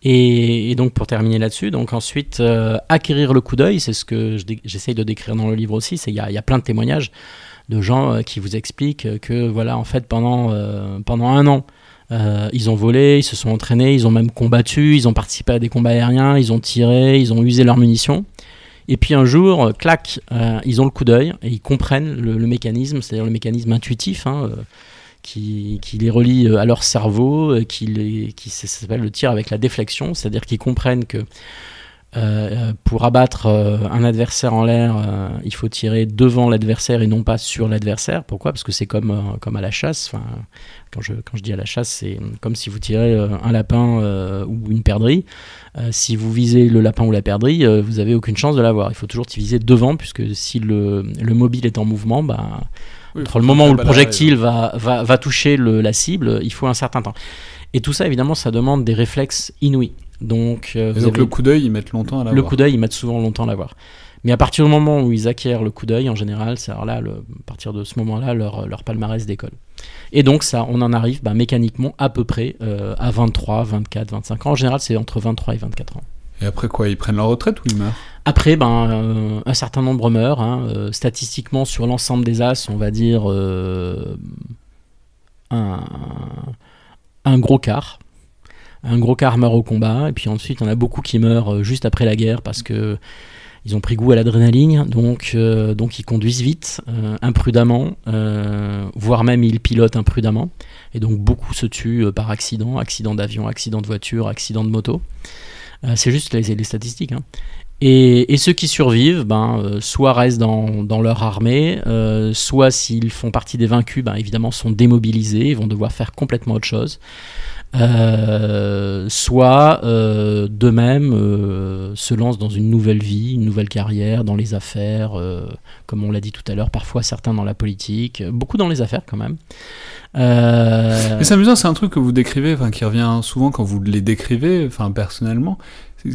Et, donc pour terminer là-dessus, donc ensuite euh, acquérir le coup d'œil, c'est ce que j'essaye de décrire dans le livre aussi. Il y, a, plein de témoignages de gens euh, qui vous expliquent que voilà en fait pendant, euh, pendant un an ils ont volé, ils se sont entraînés, ils ont même combattu, ils ont participé à des combats aériens, ils ont tiré, ils ont usé leurs munitions. Et puis un jour, clac, ils ont le coup d'œil et ils comprennent le, mécanisme, c'est-à-dire le mécanisme intuitif hein, qui, les relie à leur cerveau, qui, les, qui s'appelle le tir avec la déflexion, c'est-à-dire qu'ils comprennent que euh, pour abattre euh, un adversaire en l'air, euh, il faut tirer devant l'adversaire et non pas sur l'adversaire. Pourquoi? Parce que c'est comme, à la chasse. Quand, je, dis à la chasse, c'est comme si vous tirez un lapin ou une perdrix. si vous visez le lapin ou la perdrix, vous n'avez aucune chance de l'avoir. Il faut toujours viser devant, puisque si le, le mobile est en mouvement, bah, entre le moment où le projectile va, va, va toucher le, la cible, il faut un certain temps. Et tout ça, évidemment, ça demande des réflexes inouïs. Donc, euh, le coup d'œil, ils mettent longtemps à l'avoir. Le coup d'œil, ils mettent souvent longtemps à l'avoir. Mais à partir du moment où ils acquièrent le coup d'œil, en général, c'est là, à partir de ce moment-là, leur, leur palmarès décolle. Et donc, ça, on en arrive bah, mécaniquement à peu près euh, à 23, 24, 25 ans. En général, c'est entre 23 et 24 ans. Et après quoi Ils prennent leur retraite ou ils meurent? Après, ben, euh, un certain nombre meurent. Hein. statistiquement, sur l'ensemble des As, on va dire un, un gros quart un gros quart meurt au combat, et puis ensuite on a beaucoup qui meurent euh, juste après la guerre parce que ils ont pris goût à l'adrénaline, donc, euh, donc ils conduisent vite, euh, imprudemment, voire même ils pilotent imprudemment, et donc beaucoup se tuent par accident, accident d'avion, accident de voiture, accident de moto. C'est juste les, les statistiques. Hein. Et, ceux qui survivent, ben, euh, soit restent dans, leur armée, euh, soit s'ils font partie des vaincus, ben, évidemment sont démobilisés, ils vont devoir faire complètement autre chose. Euh, soit d'eux-mêmes se lancent dans une nouvelle vie, une nouvelle carrière, dans les affaires, comme on l'a dit tout à l'heure, parfois certains dans la politique, beaucoup dans les affaires quand même. Mais c'est amusant, c'est un truc que vous décrivez, qui revient souvent quand vous les décrivez, personnellement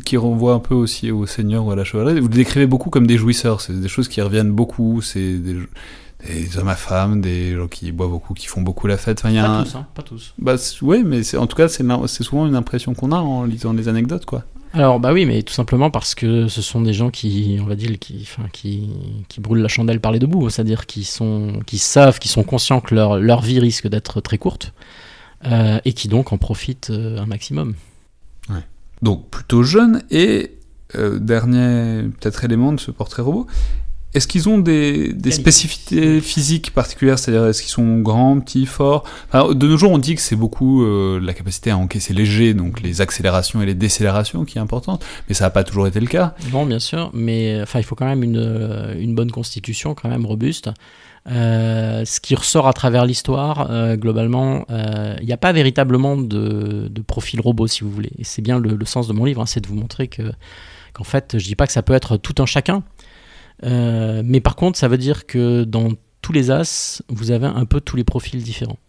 qui renvoie un peu aussi au seigneur ou à la chevalerie. Vous le décrivez beaucoup comme des jouisseurs, c'est des choses qui reviennent beaucoup, c'est des, hommes à femmes, des gens qui boivent beaucoup, qui font beaucoup la fête. Enfin, y a pas tous, hein, pas tous. Bah, oui, mais en tout cas, c'est souvent une impression qu'on a en lisant les anecdotes, quoi. Alors bah oui, mais tout simplement parce que ce sont des gens qui, on va dire, qui, enfin, qui, qui brûlent la chandelle par les deux bouts, c'est-à-dire qui sont, qui savent, qui sont conscients que leur, leur vie risque d'être très courte euh, et qui donc en profitent euh, un maximum. Donc plutôt jeune, et euh, dernier peut-être élément de ce portrait robot, est-ce qu'ils ont des, spécificités physiques particulières C'est-à-dire, est-ce qu'ils sont grands, petits, forts? De nos jours, on dit que c'est beaucoup euh, la capacité à encaisser léger, donc les accélérations et les décélérations qui est importante, mais ça n'a pas toujours été le cas. Non, bien sûr, mais enfin, il faut quand même une, euh, une bonne constitution, quand même robuste. Euh, ce qui ressort à travers l'histoire, euh, globalement, il euh, n'y a pas véritablement de, profil robot, si vous voulez. Et c'est bien le, sens de mon livre, hein, c'est de vous montrer que, qu'en fait, je dis pas que ça peut être tout un chacun, mais par contre, ça veut dire que dans tous les as, vous avez un peu tous les profils différents.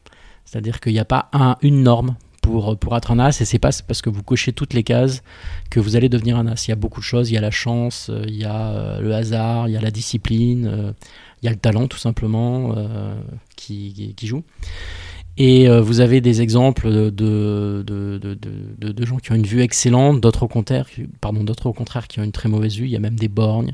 C'est-à-dire qu'il n'y a pas un, une norme pour, être un as, et c'est pas parce que vous cochez toutes les cases que vous allez devenir un as. Il y a beaucoup de choses, il y a la chance, il y a le hasard, il y a la discipline il y a le talent tout simplement euh, qui, joue. Et euh, vous avez des exemples de, de, de, de, gens qui ont une vue excellente, d'autres au, contraire, pardon, d'autres au contraire qui ont une très mauvaise vue. Il y a même des borgnes.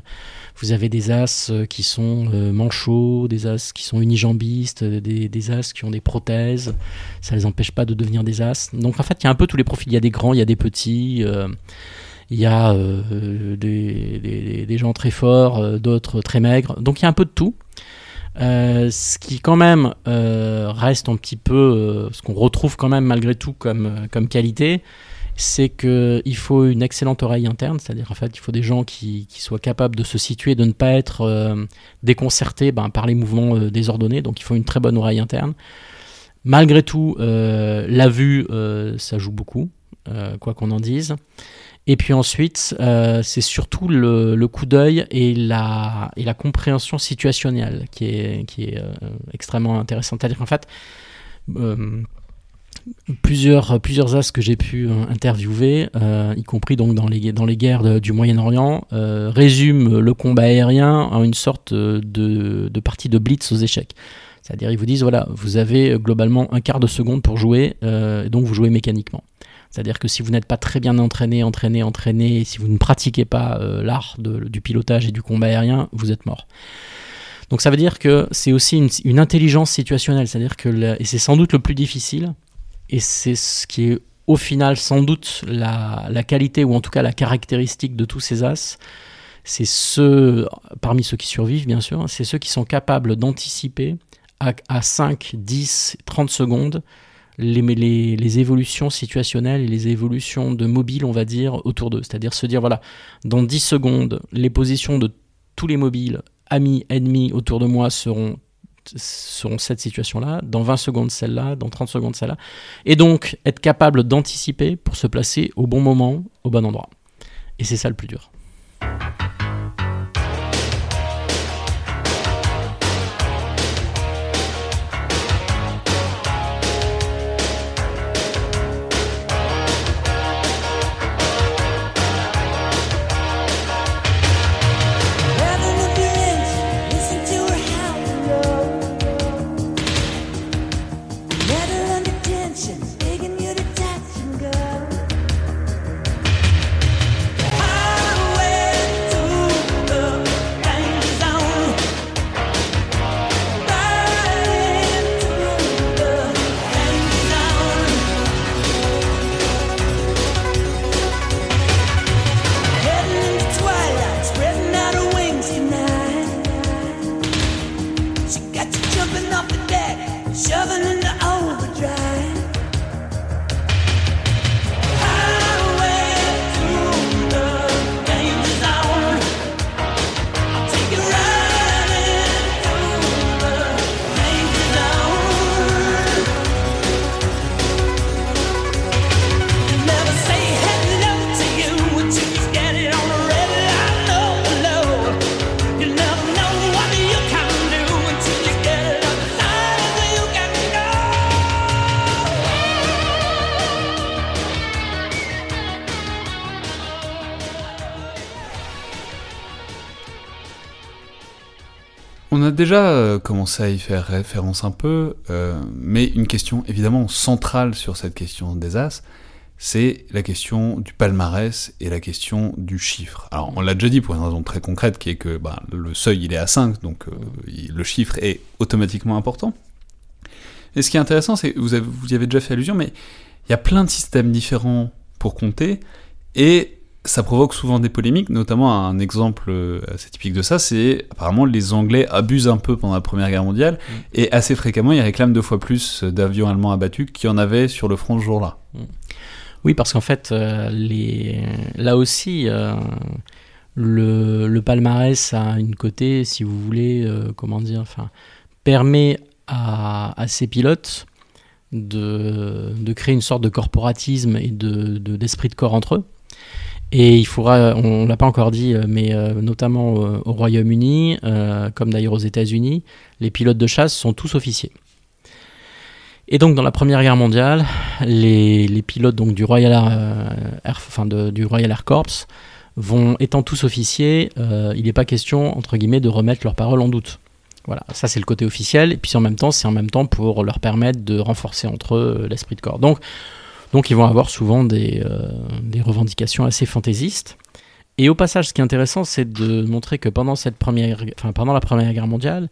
Vous avez des as euh, qui sont manchots, des as qui sont unijambistes, des, des, as qui ont des prothèses. Ça ne les empêche pas de devenir des as. Donc en fait, il y a un peu tous les profils. Il y a des grands, il y a des petits il y a euh, des, gens très forts, euh, d'autres très maigres. Donc il y a un peu de tout. Euh, ce qui quand même reste un petit peu, ce qu'on retrouve quand même malgré tout comme, qualité, c'est qu'il faut une excellente oreille interne, c'est-à-dire en fait il faut des gens qui, qui, soient capables de se situer, de ne pas être déconcertés ben, par les mouvements désordonnés, donc il faut une très bonne oreille interne. Malgré tout, la vue, ça joue beaucoup, quoi qu'on en dise. Et puis ensuite, euh, c'est surtout le, coup d'œil et la, compréhension situationnelle qui est, euh, extrêmement intéressante. C'est-à-dire qu'en fait, euh, plusieurs, as que j'ai pu interviewer, y compris donc dans les, dans les guerres du Moyen-Orient, résument le combat aérien en une sorte de, de partie de blitz aux échecs. C'est-à-dire, ils vous disent, voilà, vous avez globalement un quart de seconde pour jouer, donc vous jouez mécaniquement. C'est-à-dire que si vous n'êtes pas très bien entraîné, entraîné, entraîné, si vous ne pratiquez pas euh, l'art du pilotage et du combat aérien, vous êtes mort. Donc ça veut dire que c'est aussi une, intelligence situationnelle, c'est-à-dire que et c'est sans doute le plus difficile, et c'est ce qui est au final sans doute la, qualité ou en tout cas la caractéristique de tous ces as, c'est ceux, parmi ceux qui survivent bien sûr, c'est ceux qui sont capables d'anticiper à, à 5, 10, 30 secondes les, les, évolutions situationnelles et les évolutions de mobile, on va dire, autour d'eux. C'est-à-dire se dire, voilà, dans 10 secondes, les positions de tous les mobiles, amis, ennemis autour de moi seront seront cette situation-là, dans 20 secondes celle-là, dans 30 secondes celle-là. Et donc être capable d'anticiper pour se placer au bon moment, au bon endroit. Et c'est ça le plus dur. Déjà euh, commencé à y faire référence un peu, euh, mais une question évidemment centrale sur cette question des As, c'est la question du palmarès et la question du chiffre. Alors on l'a déjà dit pour une raison très concrète qui est que bah, le seuil il est à 5, donc euh, le chiffre est automatiquement important. Et ce qui est intéressant, c'est vous, vous y avez déjà fait allusion, mais il y a plein de systèmes différents pour compter, et ça provoque souvent des polémiques, notamment un exemple euh, assez typique de ça, c'est apparemment les Anglais abusent un peu pendant la Première Guerre mondiale, mm. et assez fréquemment ils réclament deux fois plus d'avions allemands abattus qu'il y en avait sur le front ce jour-là. Mm. Oui, parce qu'en fait, euh, les... là aussi, euh, le, palmarès a une côté, si vous voulez, comment dire, enfin, permet à, ces pilotes de, de, créer une sorte de corporatisme et d'esprit de, d'esprit de corps entre eux. Et il faudra, on ne l'a pas encore dit, euh, mais euh, notamment euh, au Royaume-Uni, comme d'ailleurs aux États-Unis, les pilotes de chasse sont tous officiers. Et donc dans la Première Guerre mondiale, les, les pilotes donc, du, Royal Air, enfin du Royal Air Corps vont, étant tous officiers, il n'est pas question, entre guillemets, de remettre leurs paroles en doute. Voilà, ça c'est le côté officiel, et puis en même temps, c'est en même temps pour leur permettre de renforcer entre eux l'esprit de corps. Donc donc ils vont avoir souvent des, euh, des revendications assez fantaisistes. Et au passage, ce qui est intéressant, c'est de montrer que pendant, cette première, enfin, pendant la Première Guerre mondiale,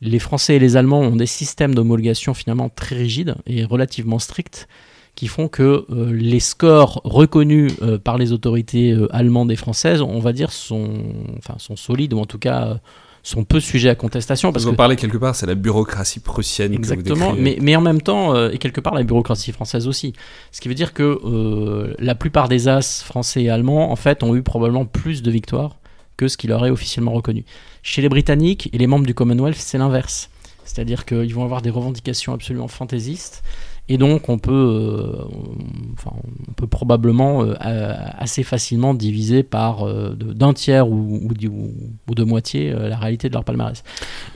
les Français et les Allemands ont des systèmes d'homologation finalement très rigides et relativement stricts qui font que euh, les scores reconnus euh, par les autorités allemandes et françaises, on va dire, sont, enfin, sont solides ou en tout cas sont peu sujets à contestation. Parce vous en parlez quelque part, c'est la bureaucratie prussienne. Exactement, mais, mais, en même temps, euh, et quelque part la bureaucratie française aussi. Ce qui veut dire que euh, la plupart des As français et allemands, en fait, ont eu probablement plus de victoires que ce qui leur est officiellement reconnu. Chez les Britanniques et les membres du Commonwealth, c'est l'inverse. C'est-à-dire qu'ils vont avoir des revendications absolument fantaisistes et donc, on peut, euh, on peut probablement euh, assez facilement diviser par euh, d'un tiers ou, ou, de moitié la réalité de leur palmarès.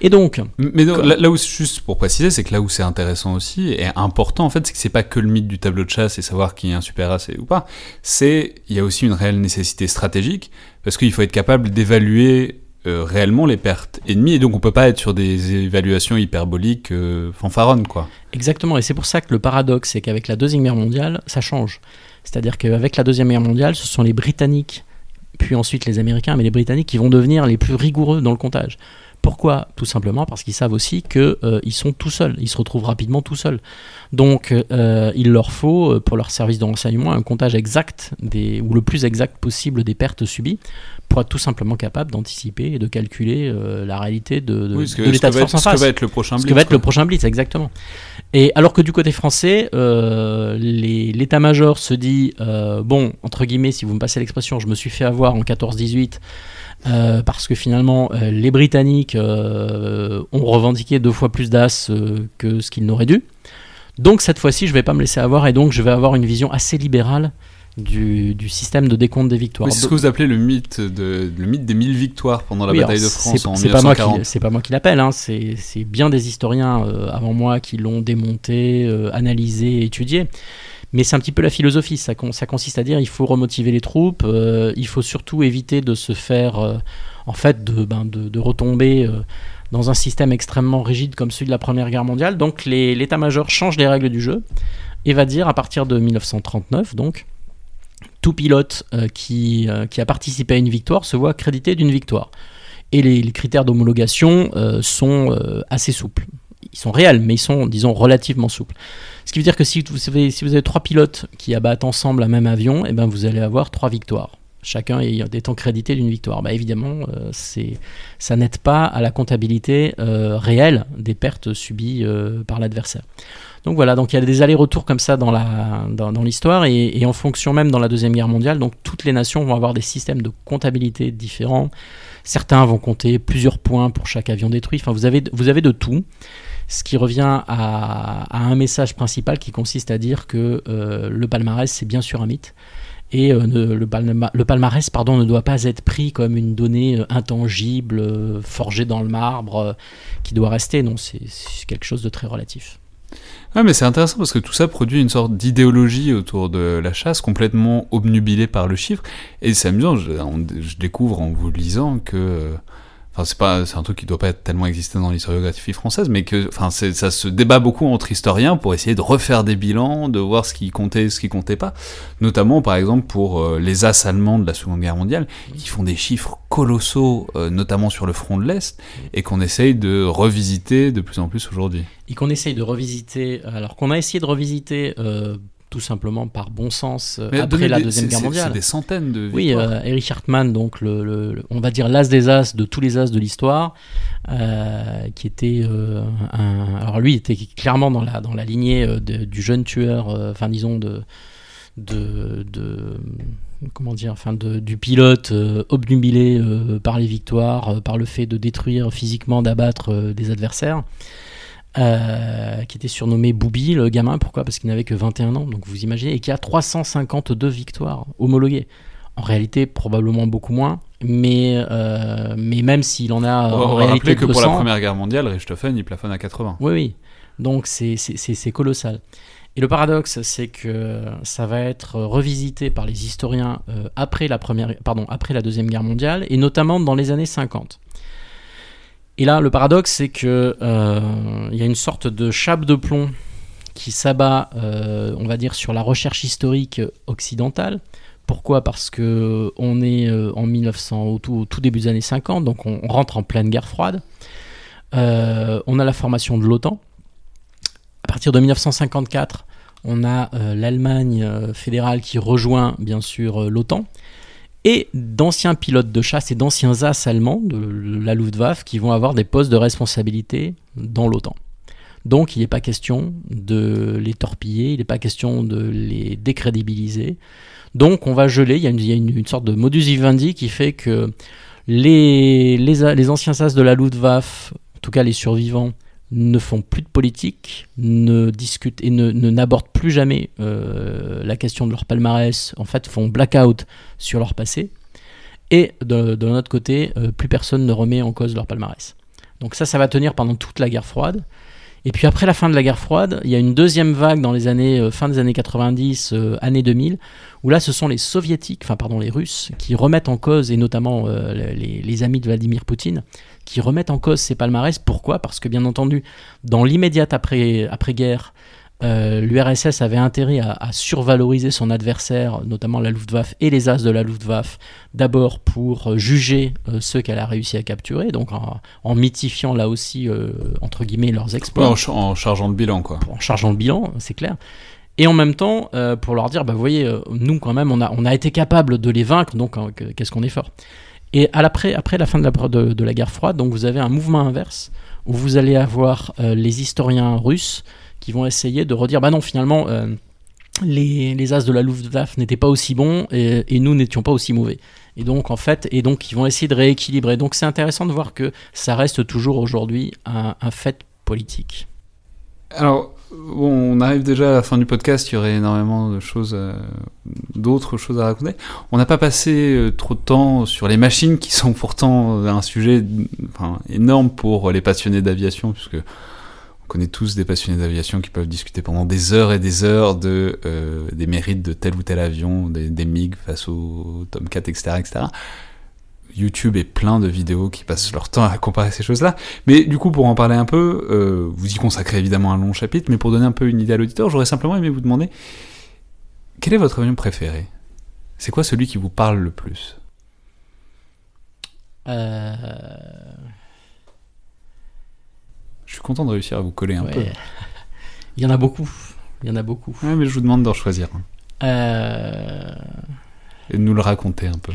Et donc. Mais là, où, juste pour préciser, c'est que là où c'est intéressant aussi et important, en fait, c'est que c'est pas que le mythe du tableau de chasse et savoir qui est un super as ou pas. C'est, il y a aussi une réelle nécessité stratégique parce qu'il faut être capable d'évaluer euh, réellement les pertes ennemies et donc on peut pas être sur des évaluations hyperboliques euh, fanfaronnes quoi. Exactement et c'est pour ça que le paradoxe c'est qu'avec la deuxième guerre mondiale ça change. C'est-à-dire qu'avec la deuxième guerre mondiale ce sont les Britanniques puis ensuite les Américains mais les Britanniques qui vont devenir les plus rigoureux dans le comptage. Pourquoi Tout simplement parce qu'ils savent aussi qu'ils euh, sont tout seuls, ils se retrouvent rapidement tout seuls. Donc euh, il leur faut, euh, pour leur service de renseignement, un comptage exact, des, ou le plus exact possible des pertes subies, pour être tout simplement capable d'anticiper et de calculer la réalité de, de, l'état de force en face. Ce que va être le prochain blitz. Ce que va être le prochain blitz, exactement. Et alors que du côté français, l'état-major se dit, bon, entre guillemets, si vous me passez l'expression, je me suis fait avoir en 14-18, euh, parce que finalement, euh, les Britanniques euh, ont revendiqué deux fois plus d'as que ce qu'ils n'auraient dû. Donc cette fois-ci, je ne vais pas me laisser avoir et donc je vais avoir une vision assez libérale du, du, système de décompte des victoires. c'est ce que vous appelez le mythe, de, le mythe des 1000 victoires pendant la bataille de France en 1940. C'est pas moi qui l'appelle, hein, c'est bien des historiens avant moi qui l'ont démonté, analysé, étudié. Mais c'est un petit peu la philosophie. Ça, consiste à dire il faut remotiver les troupes, euh, il faut surtout éviter de se faire, euh, en fait, de, ben, retomber euh, dans un système extrêmement rigide comme celui de la Première Guerre mondiale. Donc l'état-major change les règles du jeu et va dire à partir de 1939, donc, tout pilote qui, a participé à une victoire se voit crédité d'une victoire. Et les critères d'homologation sont assez souples. Ils sont réels, mais ils sont, disons, relativement souples. Ce qui veut dire que si vous avez, trois pilotes qui abattent ensemble un même avion, et eh ben vous allez avoir trois victoires chacun étant crédité d'une victoire. Bah évidemment, euh, ça n'aide pas à la comptabilité euh, réelle des pertes subies euh, par l'adversaire. Donc voilà, donc il y a des allers-retours comme ça dans, l'histoire et, et, en fonction même dans la Deuxième Guerre mondiale, donc toutes les nations vont avoir des systèmes de comptabilité différents. Certains vont compter plusieurs points pour chaque avion détruit. Enfin, vous avez, vous avez de tout ce qui revient à, un message principal qui consiste à dire que euh, le palmarès, c'est bien sûr un mythe. Et euh, le, palmarès pardon, ne doit pas être pris comme une donnée euh, intangible, forgée dans le marbre, qui doit rester. Non, c'est quelque chose de très relatif. Ah, mais c'est intéressant parce que tout ça produit une sorte d'idéologie autour de la chasse complètement obnubilée par le chiffre. Et c'est amusant, je, je, découvre en vous lisant que c'est pas c'est un truc qui doit pas être tellement exister dans l'historiographie française mais que enfin ça se débat beaucoup entre historiens pour essayer de refaire des bilans de voir ce qui comptait ce qui comptait pas. Notamment par exemple pour euh, les as allemands de la Seconde Guerre mondiale qui font des chiffres colossaux euh, notamment sur le front de l'est et qu'on essaye de revisiter de plus en plus aujourd'hui. Et qu'on essaye de revisiter alors qu'on a essayé de revisiter euh, tout simplement par bon sens euh, Mais après la deuxième guerre mondiale. c'est des centaines de Oui, euh, Erich Hartmann, donc le, le- le- on va dire l'as des as de tous les as de l'histoire, euh, qui était euh, un, alors lui était clairement dans la dans la lignée de- du jeune tueur, enfin disons de de, de comment dire, enfin de, du pilote euh, obnubilé euh, par les victoires, euh, par le fait de détruire physiquement, d'abattre des adversaires. Euh, qui était surnommé Boubi, le gamin. Pourquoi? Parce qu'il n'avait que 21 ans, donc vous imaginez, et qui a 352 victoires homologuées. En réalité, probablement beaucoup moins, mais, euh, mais même s'il en a On en va réalité rappeler que pour la 200, Première Guerre mondiale, Richthofen, il plafonne à 80. oui, oui. Donc c'est colossal. Et le paradoxe, c'est que ça va être revisité par les historiens euh, après, la première, pardon, après la Deuxième Guerre mondiale, et notamment dans les années 50. Et là, le paradoxe, c'est que euh, il y a une sorte de chape de plomb qui s'abat, euh, on va dire, sur la recherche historique occidentale. Pourquoi? Parce que on est euh, en 1900, au tout, début des années 50, donc on rentre en pleine guerre froide. On a la formation de l'OTAN. À partir de 1954, on a l'Allemagne fédérale qui rejoint bien sûr l'OTAN et d'anciens pilotes de chasse et d'anciens as allemands de la Luftwaffe qui vont avoir des postes de responsabilité dans l'OTAN. Donc il n'est pas question de les torpiller, il n'est pas question de les décrédibiliser. Donc on va geler, il y a une, sorte de modus vivendi qui fait que les anciens as de la Luftwaffe, en tout cas les survivants, ne font plus de politique, ne discutent et ne n'abordent plus jamais euh, la question de leur palmarès, en fait font blackout sur leur passé. Et de, notre côté, euh, plus personne ne remet en cause leur palmarès. Donc ça, ça va tenir pendant toute la guerre froide. Et puis après la fin de la guerre froide, il y a une deuxième vague dans les années euh, fin des années 90, euh, années 2000, où là ce sont les soviétiques, enfin pardon les Russes, qui remettent en cause et notamment les amis de Vladimir Poutine, qui remettent en cause ces palmarès. Pourquoi? Parce que bien entendu, dans l'immédiate après après guerre, l'URSS avait intérêt à, à survaloriser son adversaire, notamment la Luftwaffe et les as de la Luftwaffe, d'abord pour euh, juger euh, ceux qu'elle a réussi à capturer, donc en, en mythifiant là aussi euh, entre guillemets leurs Ouais, exploits en, ch- en chargeant le bilan, quoi. en chargeant le bilan, c'est clair. Et en même temps, euh, pour leur dire, bah, vous voyez, euh, nous quand même, on a, on a été capable de les vaincre, donc euh, que- qu'est-ce qu'on est fort? Et après la fin de la, guerre froide, donc vous avez un mouvement inverse, où vous allez avoir euh, les historiens russes qui vont essayer de redire, bah non, finalement, euh, les, as de la Luftwaffe n'étaient pas aussi bons et, et nous n'étions pas aussi mauvais. Et donc, en fait, et donc, ils vont essayer de rééquilibrer. Donc, c'est intéressant de voir que ça reste toujours aujourd'hui un, un fait politique. Alors, bon, on arrive déjà à la fin du podcast, il y aurait énormément euh, d'autres choses à raconter. On n'a pas passé euh, trop de temps sur les machines qui sont pourtant un sujet énorme pour les passionnés d'aviation, puisque on connaît tous des passionnés d'aviation qui peuvent discuter pendant des heures et des heures de, euh, des mérites de tel ou tel avion, des, des MiG face au Tomcat, etc. YouTube est plein de vidéos qui passent leur temps à comparer ces choses-là. Mais du coup, pour en parler un peu, euh, vous y consacrez évidemment un long chapitre, mais pour donner un peu une idée à l'auditeur, j'aurais simplement aimé vous demander quel est votre avion préféré? C'est quoi celui qui vous parle le plus? Euh, Je suis content de réussir à vous coller un Ouais. peu. Il y en a beaucoup. Il y en a beaucoup. Ouais, mais je vous demande d'en choisir un. Euh, Et de nous le raconter un peu.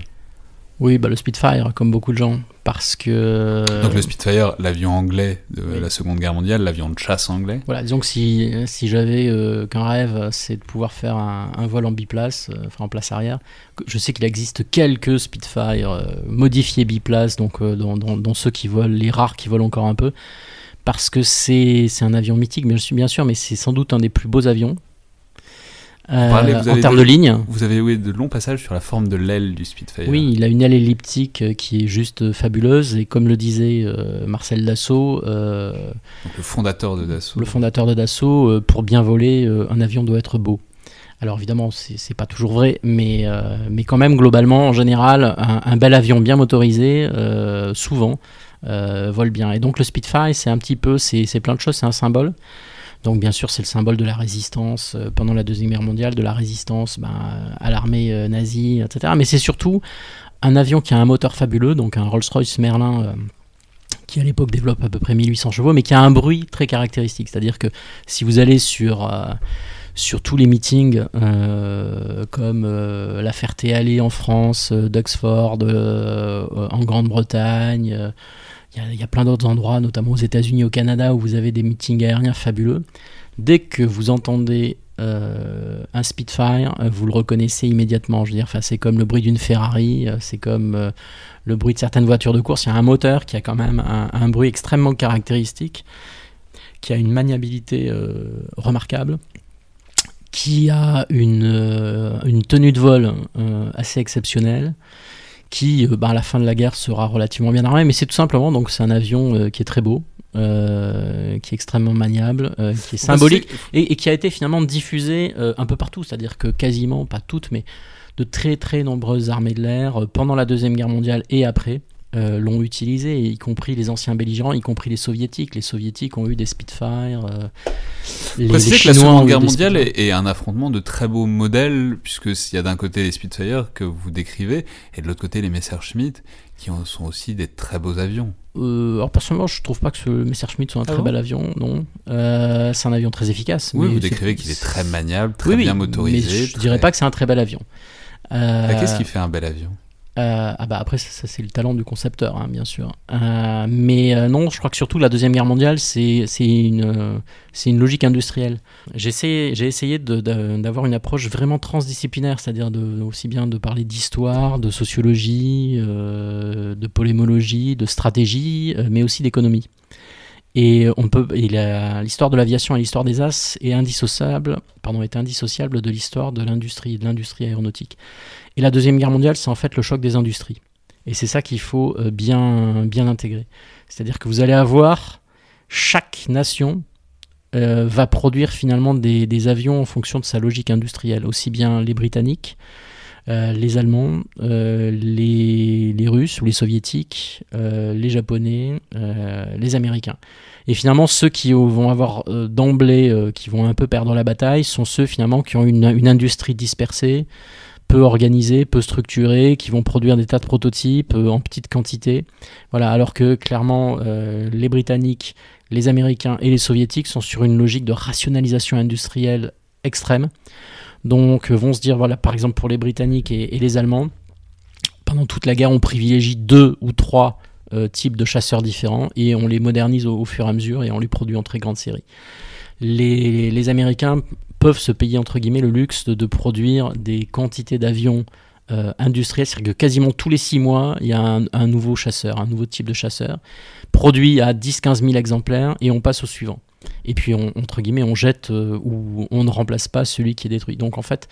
Oui, bah, le Spitfire, comme beaucoup de gens. Parce que. Donc le Spitfire, l'avion anglais de oui. la Seconde Guerre mondiale, l'avion de chasse anglais. Voilà, disons que si, si j'avais euh, qu'un rêve, c'est de pouvoir faire un, un vol en biplace, euh, enfin en place arrière. Je sais qu'il existe quelques Spitfire euh, modifiés biplace, donc euh, dans, dans- dans ceux qui volent, les rares qui volent encore un peu. Parce que c'est c'est un avion mythique, mais je suis bien sûr, mais c'est sans doute un des plus beaux avions. Euh, Parlez, en termes de- de ligne. Vous avez eu de longs passages sur la forme de l'aile du Spitfire. Oui, il a une aile elliptique euh, qui est juste euh, fabuleuse et comme le disait Marcel Dassault, Donc le fondateur de Dassault. le fondateur de Dassault, pour bien voler, un avion doit être beau. Alors évidemment, c'est pas toujours vrai, mais, mais quand même, globalement, en général, un, bel avion bien motorisé, souvent, vole bien. Et donc le Spitfire, c'est un petit peu, c'est plein de choses, c'est un symbole. Donc bien sûr, c'est le symbole de la résistance euh, pendant la Deuxième Guerre mondiale, de la résistance ben, à l'armée euh, nazie, etc. Mais c'est surtout un avion qui a un moteur fabuleux, donc un Rolls-Royce Merlin euh, qui à l'époque développe à peu près 1800 chevaux, mais qui a un bruit très caractéristique. C'est-à-dire que si vous allez sur, tous les meetings, comme la Ferté-Allée en France, d'Oxford en Grande-Bretagne, il y, a plein d'autres endroits, notamment aux États-Unis, au Canada, où vous avez des meetings aériens fabuleux. Dès que vous entendez euh, un Spitfire, euh, vous le reconnaissez immédiatement. Je veux dire, c'est comme le bruit d'une Ferrari, euh, c'est comme le bruit de certaines voitures de course. Il y a un moteur qui a quand même un, bruit extrêmement caractéristique, qui a une maniabilité remarquable, qui a une, une tenue de vol assez exceptionnelle qui euh, bah, à la fin de la guerre sera relativement bien armé, mais c'est tout simplement donc c'est un avion euh, qui est très beau, euh, qui est extrêmement maniable, qui est symbolique et, qui a été finalement diffusé un peu partout, c'est-à-dire que quasiment, pas toutes, mais de très très nombreuses armées de l'air pendant la Deuxième Guerre mondiale et après. Euh, l'ont utilisé, y compris les anciens belligérants, y compris les soviétiques. Les soviétiques ont eu des Spitfire. Euh, les, les que la Seconde Guerre mondiale est, un affrontement de très beaux modèles, puisque y a d'un côté les Spitfire que vous décrivez, et de l'autre côté les Messerschmitt, qui sont aussi des très beaux avions. Euh, alors personnellement, je trouve pas que ce Messerschmitt soit un ah très bel avion, non. Euh, c'est un avion très efficace. Oui, vous décrivez qu'il est très maniable, très bien motorisé. Mais je dirais pas que c'est un très bel avion. Qu'est-ce qui fait un bel avion? Euh, ah bah après ça, c'est le talent du concepteur hein, bien sûr. Euh, mais euh, non, je crois que surtout la deuxième guerre mondiale c'est une c'est une logique industrielle. J'ai essayé d'avoir une approche vraiment transdisciplinaire, c'est-à-dire aussi bien de parler d'histoire, de sociologie, de polémologie, de stratégie, mais aussi d'économie. Et on peut, l'histoire de l'aviation et l'histoire des as est indissociable, pardon, est indissociable de l'histoire de l'industrie, de l'industrie aéronautique. Et la Deuxième Guerre mondiale, c'est en fait le choc des industries. Et c'est ça qu'il faut euh, bien, bien intégrer. C'est-à-dire que vous allez avoir, chaque nation euh, va produire finalement des, avions en fonction de sa logique industrielle, aussi bien les Britanniques, euh, les Allemands, les, les, Russes ou les Soviétiques, les Japonais, les Américains. Et finalement, ceux qui vont avoir d'emblée, qui vont un peu perdre la bataille, sont ceux finalement qui ont une, industrie dispersée, peu organisés, peu structurés, qui vont produire des tas de prototypes euh, en petite quantité. Voilà, alors que clairement euh, les Britanniques, les Américains et les Soviétiques sont sur une logique de rationalisation industrielle extrême. Donc euh, vont se dire, voilà, par exemple pour les Britanniques et, les Allemands, pendant toute la guerre, on privilégie deux ou trois types de chasseurs différents et on les modernise au, fur et à mesure et on les produit en très grande série. Les, les Américains peuvent se payer entre guillemets le luxe de, produire des quantités d'avions euh, industriels, c'est-à-dire que quasiment tous les six mois, il y a un, nouveau chasseur, un nouveau type de chasseur, produit à 10-15 000 exemplaires, et on passe au suivant. Et puis, on, entre guillemets, on jette euh, ou on ne remplace pas celui qui est détruit. Donc, en fait,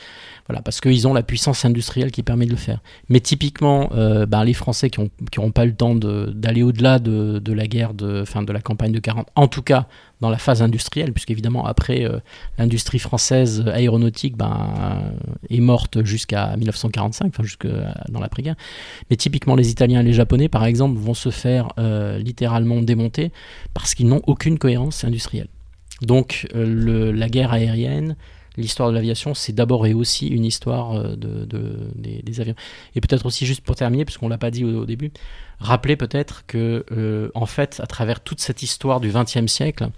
voilà, parce qu'ils ont la puissance industrielle qui permet de le faire. Mais typiquement, euh, bah, les Français qui n'auront pas eu le temps d'aller au-delà de, la guerre, de, fin, de la campagne de 40, en tout cas dans la phase industrielle, puisqu'évidemment, après, euh, l'industrie française aéronautique ben, est morte jusqu'à 1945, enfin, jusque dans l'après-guerre. Mais typiquement, les Italiens et les Japonais, par exemple, vont se faire littéralement démonter parce qu'ils n'ont aucune cohérence industrielle. Donc, la guerre aérienne l'histoire de l'aviation, c'est d'abord et aussi une histoire euh, de, des, avions. Et peut-être aussi, juste pour terminer, puisqu'on ne l'a pas dit au, début, rappeler peut-être que, euh, en fait, à travers toute cette histoire du XXe siècle,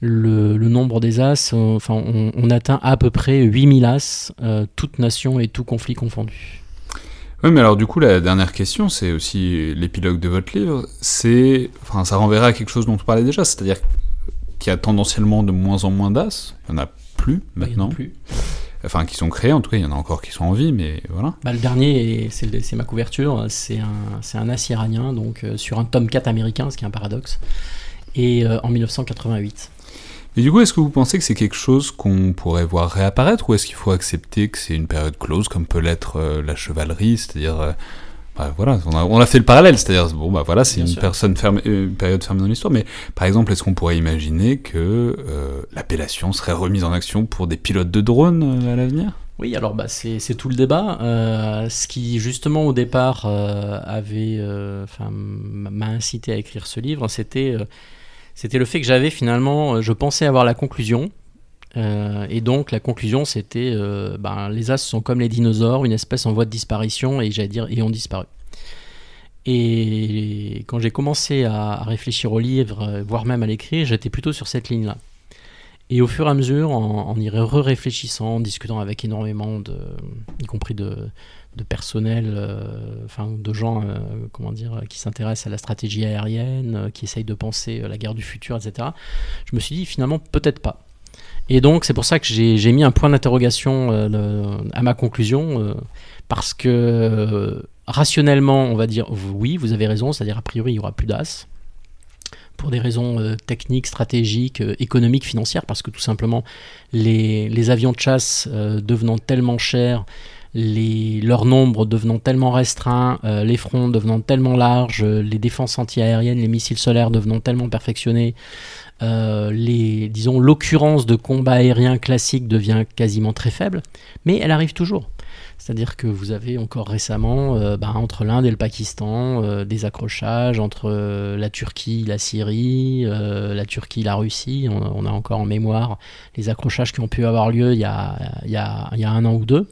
le, nombre des as, euh, enfin, on, atteint à peu près 8000 as, toutes nations et tout conflit confondus. Oui, mais alors du coup, la dernière question, c'est aussi l'épilogue de votre livre. C'est, enfin, ça renverrait à quelque chose dont on parlait déjà, c'est-à-dire qu'il y a tendanciellement de moins en moins d'as. Il y en a plus maintenant. Plus. Enfin, qui sont créés, en tout cas, il y en a encore qui sont en vie, mais voilà. Bah, le dernier, c'est ma couverture, c'est un, un as iranien, donc euh, sur un tome 4 américain, ce qui est un paradoxe, et euh, en 1988. Et du coup, est-ce que vous pensez que c'est quelque chose qu'on pourrait voir réapparaître, ou est-ce qu'il faut accepter que c'est une période close, comme peut l'être euh, la chevalerie, c'est-à-dire bah, voilà, on a, fait le parallèle, c'est-à-dire bon bah voilà, c'est une personne une période fermée dans l'histoire, mais par exemple, est-ce qu'on pourrait imaginer que euh, l'appellation serait remise en action pour des pilotes de drones euh, à l'avenir? Oui, alors bah, c'est tout le débat. Euh, ce qui justement au départ euh, avait, m'a incité à écrire ce livre, c'était c'était le fait que j'avais finalement, je pensais avoir la conclusion. Et donc la conclusion c'était, ben, les as sont comme les dinosaures, une espèce en voie de disparition et j'allais dire et ont disparu. Et quand j'ai commencé à réfléchir au livre, voire même à l'écrire, j'étais plutôt sur cette ligne-là. Et au fur et à mesure, en, y réfléchissant, en discutant avec énormément y compris de, de personnel, euh, enfin de gens, euh, comment dire, qui s'intéressent à la stratégie aérienne, euh, qui essayent de penser la guerre du futur, etc. Je me suis dit finalement peut-être pas. Et donc c'est pour ça que j'ai mis un point d'interrogation à ma conclusion, parce que rationnellement, on va dire oui, vous avez raison, c'est-à-dire a priori il y aura plus d'as pour des raisons euh, techniques, stratégiques, euh, économiques, financières, parce que tout simplement les, avions de chasse euh, devenant tellement chers, les, leur nombre devenant tellement restreint, les fronts devenant tellement larges, les défenses antiaériennes, les missiles solaires devenant tellement perfectionnés, les, disons, l'occurrence de combats aériens classiques devient quasiment très faible, mais elle arrive toujours. C'est-à-dire que vous avez encore récemment, euh, bah, entre l'Inde et le Pakistan, euh, des accrochages entre euh, la Turquie, la Syrie, la Turquie, la Russie. On, a encore en mémoire les accrochages qui ont pu avoir lieu il y a, il y a, un an ou deux.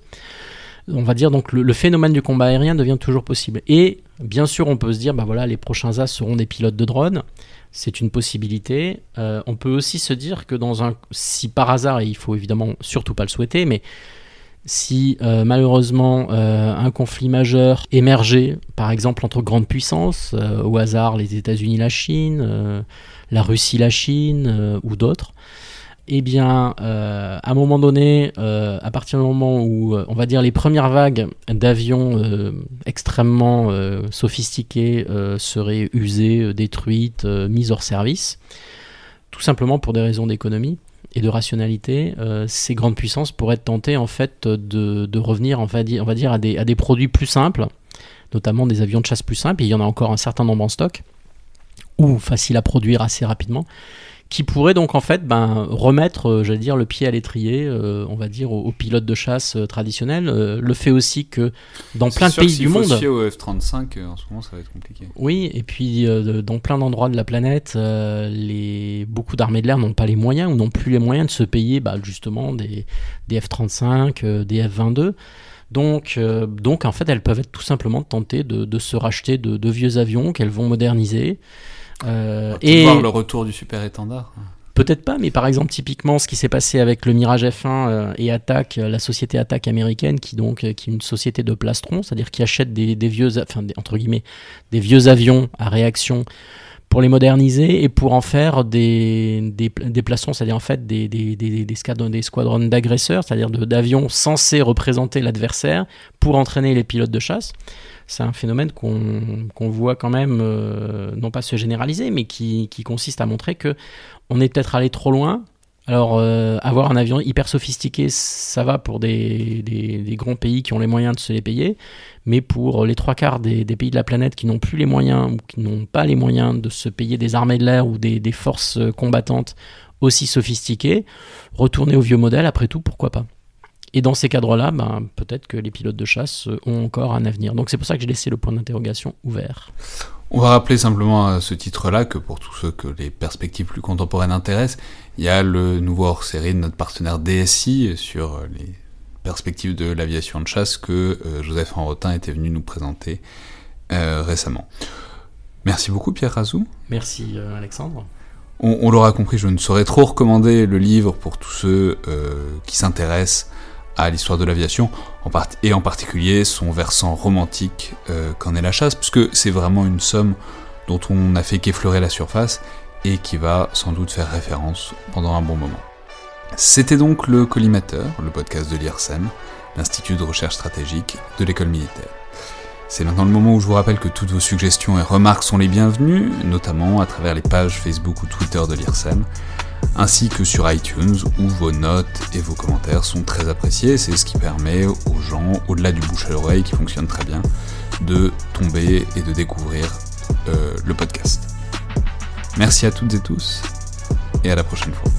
On va dire donc le, phénomène du combat aérien devient toujours possible. Et bien sûr, on peut se dire, bah voilà, les prochains as seront des pilotes de drones. C'est une possibilité. on peut aussi se dire que dans un, si par hasard, et il faut évidemment surtout pas le souhaiter, mais si euh, malheureusement euh, un conflit majeur émergeait, par exemple entre grandes puissances, euh, au hasard les États-Unis, la Chine, la Russie, la Chine ou d'autres, eh bien, à un moment donné, à partir du moment où, on va dire, les premières vagues d'avions extrêmement sophistiqués seraient usées, détruites, mises hors service, tout simplement pour des raisons d'économie, et de rationalité, euh, ces grandes puissances pourraient être tentées en fait de, revenir on va à, des, à des produits plus simples, notamment des avions de chasse plus simples, et il y en a encore un certain nombre en stock, ou faciles à produire assez rapidement, qui pourrait donc en fait ben, remettre, euh, j'allais dire, le pied à l'étrier, euh, on va dire, aux, pilotes de chasse euh, traditionnels. le fait aussi que dans plein de pays du monde. Se au F-35, en ce moment, ça va être compliqué. Oui, et puis dans plein d'endroits de la planète, les... beaucoup d'armées de l'air n'ont pas les moyens ou n'ont plus les moyens de se payer bah, justement des, des F-35, des F-22. Donc, donc, en fait, elles peuvent être tout simplement tentées de, de se racheter de, de vieux avions qu'elles vont moderniser. Euh, et voir le retour du super étendard. Peut-être pas, mais par exemple, typiquement, ce qui s'est passé avec le Mirage F1 euh, et Attack, euh, la société Attack américaine, qui donc qui est une société de plastron, c'est-à-dire qui achète des, vieux, enfin, entre guillemets, des vieux avions à réaction pour les moderniser et pour en faire des, des, plaçons, c'est-à-dire en fait des, des, des, des squadrons d'agresseurs, c'est-à-dire d'avions censés représenter l'adversaire pour entraîner les pilotes de chasse c'est un phénomène qu'on voit quand même, euh, non pas se généraliser, mais qui, consiste à montrer que on est peut-être allé trop loin. Alors, euh, avoir un avion hyper sophistiqué, ça va pour des, grands pays qui ont les moyens de se les payer, mais pour les trois quarts des, pays de la planète qui n'ont plus les moyens ou qui n'ont pas les moyens de se payer des armées de l'air ou des, forces combattantes aussi sophistiquées, retourner au vieux modèle, après tout, pourquoi pas? Et dans ces cadres-là, ben, peut-être que les pilotes de chasse ont encore un avenir. Donc c'est pour ça que j'ai laissé le point d'interrogation ouvert. On va rappeler simplement à ce titre-là que pour tous ceux que les perspectives plus contemporaines intéressent, il y a le nouveau hors-série de notre partenaire DSI sur les perspectives de l'aviation de chasse que euh, Joseph Enrotin était venu nous présenter euh, récemment. Merci beaucoup Pierre Razou. Merci euh, Alexandre. On, l'aura compris, je ne saurais trop recommander le livre pour tous ceux qui s'intéressent à l'histoire de l'aviation, et en particulier son versant romantique euh, qu'en est la chasse, puisque c'est vraiment une somme dont on n'a fait qu'effleurer la surface et qui va sans doute faire référence pendant un bon moment. C'était donc le Collimateur, le podcast de l'IRSEM, l'Institut de recherche stratégique de l'école militaire. C'est maintenant le moment où je vous rappelle que toutes vos suggestions et remarques sont les bienvenues, notamment à travers les pages Facebook ou Twitter de l'IRSEM, ainsi que sur iTunes où vos notes et vos commentaires sont très appréciés. C'est ce qui permet aux gens, au-delà du bouche à l'oreille qui fonctionne très bien, de tomber et de découvrir euh, le podcast. Merci à toutes et tous et à la prochaine fois.